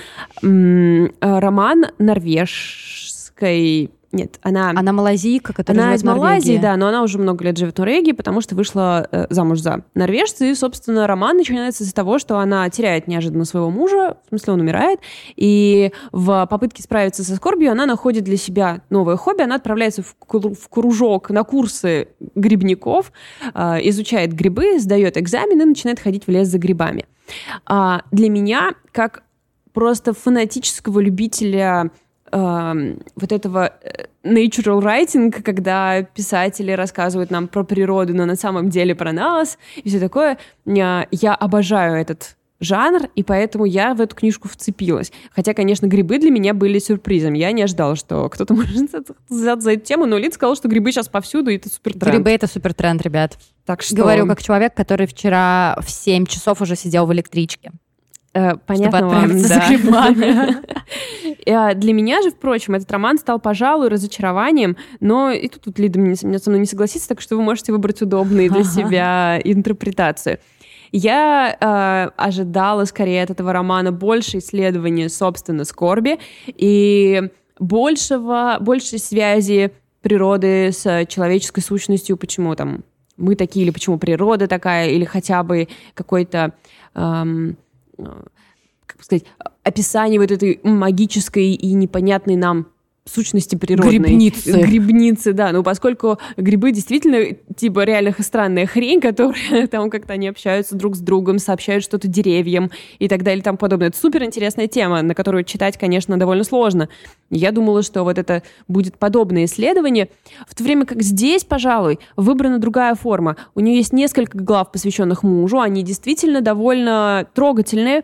Роман норвежской нет, она... Она малазийка, которая Она из Малайзии, да, но она уже много лет живет в Норвегии, потому что вышла э, замуж за норвежца, и, собственно, роман начинается с того, что она теряет неожиданно своего мужа, в смысле, он умирает, и в попытке справиться со скорбью она находит для себя новое хобби, она отправляется в, в кружок на курсы грибников, э, изучает грибы, сдает экзамены, начинает ходить в лес за грибами. А для меня, как просто фанатического любителя вот этого э, natural writing, когда писатели рассказывают нам про природу, но на самом деле про нас и все такое. Я обожаю этот жанр, и поэтому я в эту книжку вцепилась. Хотя, конечно, грибы для меня были сюрпризом. Я не ожидала, что кто-то может взяться за эту тему, но Лид сказал, что грибы сейчас повсюду, и это супер тренд. Грибы — это супер тренд, ребят. Так что... Говорю как человек, который вчера в 7 часов уже сидел в электричке. Э, понятно чтобы вам, да. за грибами. Э, для меня же, впрочем, этот роман стал, пожалуй, разочарованием, но и тут, тут Лида мне, со мной не согласится, так что вы можете выбрать удобную для себя интерпретацию. Я э, ожидала скорее от этого романа больше исследования, собственно, скорби и большего, большей связи природы с человеческой сущностью, почему там мы такие, или почему природа такая, или хотя бы какой-то эм, как сказать, описание вот этой магической и непонятной нам сущности природной. Грибницы. Грибницы, да. Ну, поскольку грибы действительно, типа, реально странная хрень, которая там как-то они общаются друг с другом, сообщают что-то деревьям и так далее и тому подобное. Это супер интересная тема, на которую читать, конечно, довольно сложно. Я думала, что вот это будет подобное исследование, в то время как здесь, пожалуй, выбрана другая форма. У нее есть несколько глав, посвященных мужу, они действительно довольно трогательные,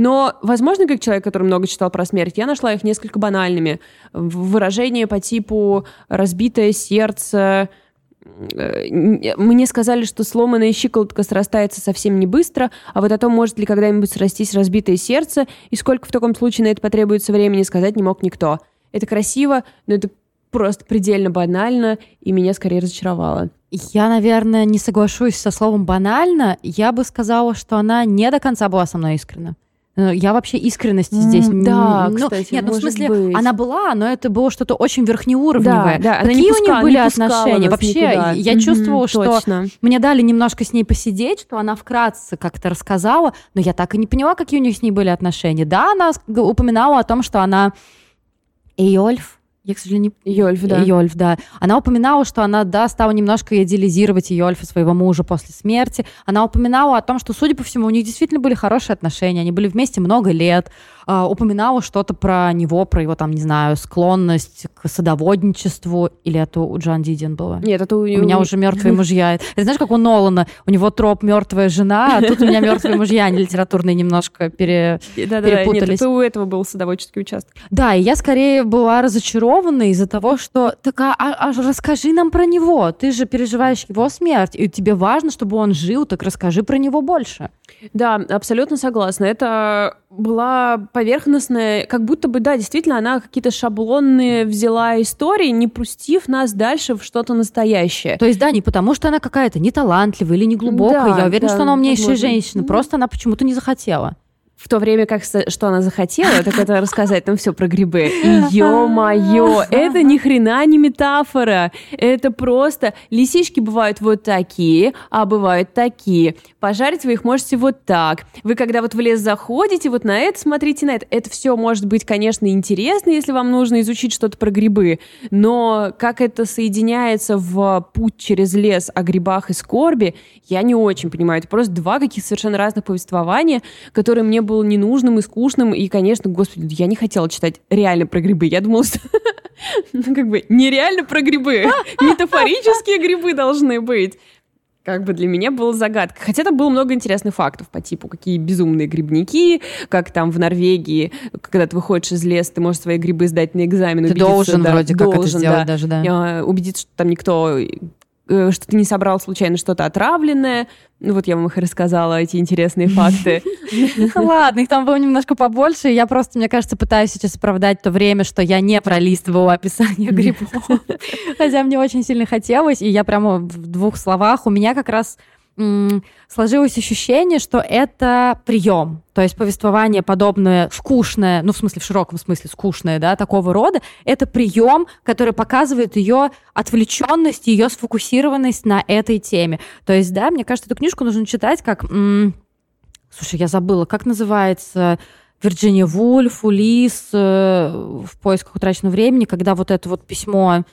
но, возможно, как человек, который много читал про смерть, я нашла их несколько банальными. Выражения по типу «разбитое сердце», э, мне сказали, что сломанная щиколотка срастается совсем не быстро, а вот о том, может ли когда-нибудь срастись разбитое сердце, и сколько в таком случае на это потребуется времени, сказать не мог никто. Это красиво, но это просто предельно банально, и меня скорее разочаровало. Я, наверное, не соглашусь со словом «банально». Я бы сказала, что она не до конца была со мной искренна. Э, я вообще искренности здесь. Да, ну, кстати, Нет, ну, в смысле, быть. она была, но это было что-то очень верхнеуровневое. Да, да, Какие пуска, у них были отношения? Вообще, никуда. я mm-hmm, чувствовала, что мне дали немножко с ней посидеть, что она вкратце как-то рассказала, но я так и не поняла, какие у них с ней были отношения. Да, она упоминала о том, что она Эйольф, я, к сожалению, не... Йольф, да. Йольф, да. Она упоминала, что она, да, стала немножко идеализировать Йольфа, своего мужа, после смерти. Она упоминала о том, что, судя по всему, у них действительно были хорошие отношения, они были вместе много лет. Э, упоминала что-то про него, про его там, не знаю, склонность к садоводничеству, или это у Джан Дидин было? Нет, это у, у меня уже мертвые мужья. Ты знаешь, как у Нолана, у него троп мертвая жена, а тут у меня мертвые мужья, они литературные немножко пере... да, перепутались. Нет, это у этого был садоводческий участок. Да, и я скорее была разочарована из-за того, что так а, а, а расскажи нам про него, ты же переживаешь его смерть, и тебе важно, чтобы он жил, так расскажи про него больше. Да, абсолютно согласна. Это была поверхностная, как будто бы, да, действительно, она какие-то шаблонные взяла истории, не пустив нас дальше в что-то настоящее. То есть, да, не потому, что она какая-то неталантливая или не глубокая. Да, Я уверена, да, что она умнейшая возможно. женщина. Просто она почему-то не захотела в то время как что она захотела, так это рассказать нам все про грибы. Ё-моё, это ни хрена не метафора. Это просто лисички бывают вот такие, а бывают такие. Пожарить вы их можете вот так. Вы когда вот в лес заходите, вот на это смотрите на это. Это все может быть, конечно, интересно, если вам нужно изучить что-то про грибы. Но как это соединяется в путь через лес о грибах и скорби, я не очень понимаю. Это просто два каких совершенно разных повествования, которые мне было ненужным и скучным. И, конечно, господи, я не хотела читать реально про грибы. Я думала, что ну, как бы нереально про грибы. Метафорические грибы должны быть как бы для меня была загадка. Хотя там было много интересных фактов по типу, какие безумные грибники, как там в Норвегии, когда ты выходишь из леса, ты можешь свои грибы сдать на экзамен. Ты должен да, вроде должен, как это сделать да, даже, да. Убедиться, что там никто что ты не собрал случайно что-то отравленное. Ну вот я вам их рассказала, эти интересные факты. Ладно, их там было немножко побольше. Я просто, мне кажется, пытаюсь сейчас оправдать то время, что я не пролистывала описание грибов. Хотя мне очень сильно хотелось, и я прямо в двух словах. У меня как раз сложилось ощущение, что это прием. То есть повествование подобное, скучное, ну, в смысле, в широком смысле скучное, да, такого рода, это прием, который показывает ее отвлеченность, ее сфокусированность на этой теме. То есть, да, мне кажется, эту книжку нужно читать как... М- слушай, я забыла, как называется... Вирджиния Вульф, Улис э, в поисках утраченного времени, когда вот это вот письмо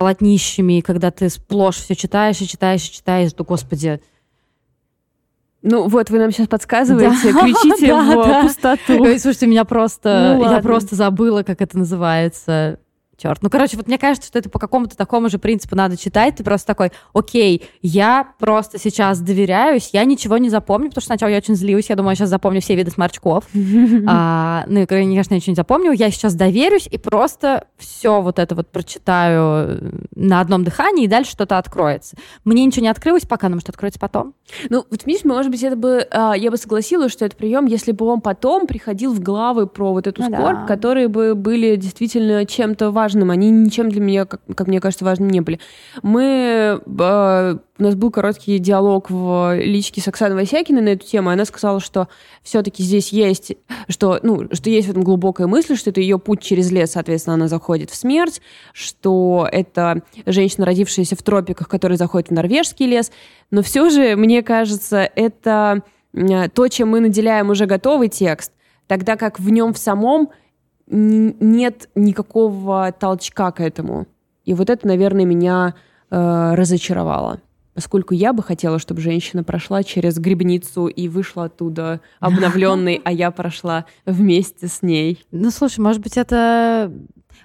полотнищами, когда ты сплошь все читаешь и читаешь и читаешь, то, господи, ну вот, вы нам сейчас подсказываете, да, кричите да, в да. пустоту. Слушайте, меня просто... Ну, я просто забыла, как это называется черт. Ну, короче, вот мне кажется, что это по какому-то такому же принципу надо читать. Ты просто такой, окей, я просто сейчас доверяюсь, я ничего не запомню, потому что сначала я очень злилась, я думаю, я сейчас запомню все виды сморчков. а, ну, и, конечно, я ничего не запомню. Я сейчас доверюсь и просто все вот это вот прочитаю на одном дыхании, и дальше что-то откроется. Мне ничего не открылось пока, но может откроется потом. Ну, вот видишь, может быть, это бы, а, я бы согласилась, что это прием, если бы он потом приходил в главы про вот эту ну, скорбь, да. которые бы были действительно чем-то важным важным, они ничем для меня, как, как мне кажется, важным не были. Мы... Э, у нас был короткий диалог в личке с Оксаной Васякиной на эту тему, и она сказала, что все-таки здесь есть, что, ну, что есть в этом глубокая мысль, что это ее путь через лес, соответственно, она заходит в смерть, что это женщина, родившаяся в тропиках, которая заходит в норвежский лес. Но все же, мне кажется, это то, чем мы наделяем уже готовый текст, тогда как в нем в самом нет никакого толчка к этому. И вот это, наверное, меня э, разочаровало. Поскольку я бы хотела, чтобы женщина прошла через грибницу и вышла оттуда обновленной, а я прошла вместе с ней. Ну, слушай, может быть, это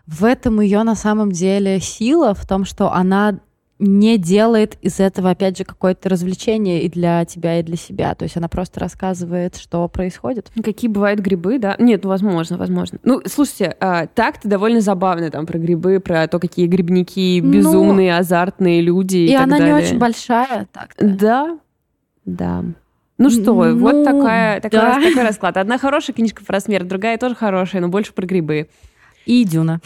в этом ее на самом деле сила, в том, что она не делает из этого, опять же, какое-то развлечение и для тебя, и для себя. То есть она просто рассказывает, что происходит. Какие бывают грибы, да? Нет, ну, возможно, возможно. Ну, слушайте, а, так-то довольно забавно там про грибы, про то, какие грибники ну, безумные, ну, азартные люди и, и так она далее. не очень большая, так -то. Да, да. Ну что, ну, вот такая, да. такой расклад. Одна хорошая книжка про смерть, другая тоже хорошая, но больше про грибы и Дюна.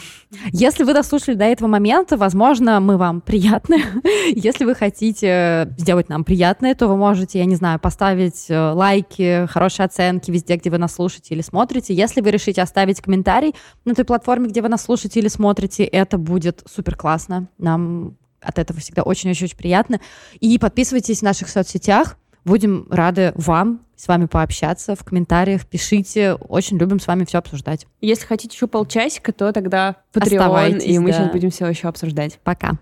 Если вы дослушали до этого момента, возможно, мы вам приятны. Если вы хотите сделать нам приятное, то вы можете, я не знаю, поставить э, лайки, хорошие оценки везде, где вы нас слушаете или смотрите. Если вы решите оставить комментарий на той платформе, где вы нас слушаете или смотрите, это будет супер классно. Нам от этого всегда очень-очень приятно. И подписывайтесь в наших соцсетях. Будем рады вам с вами пообщаться в комментариях, пишите. Очень любим с вами все обсуждать. Если хотите еще полчасика, то тогда Patreon, и мы да. сейчас будем все еще обсуждать. Пока.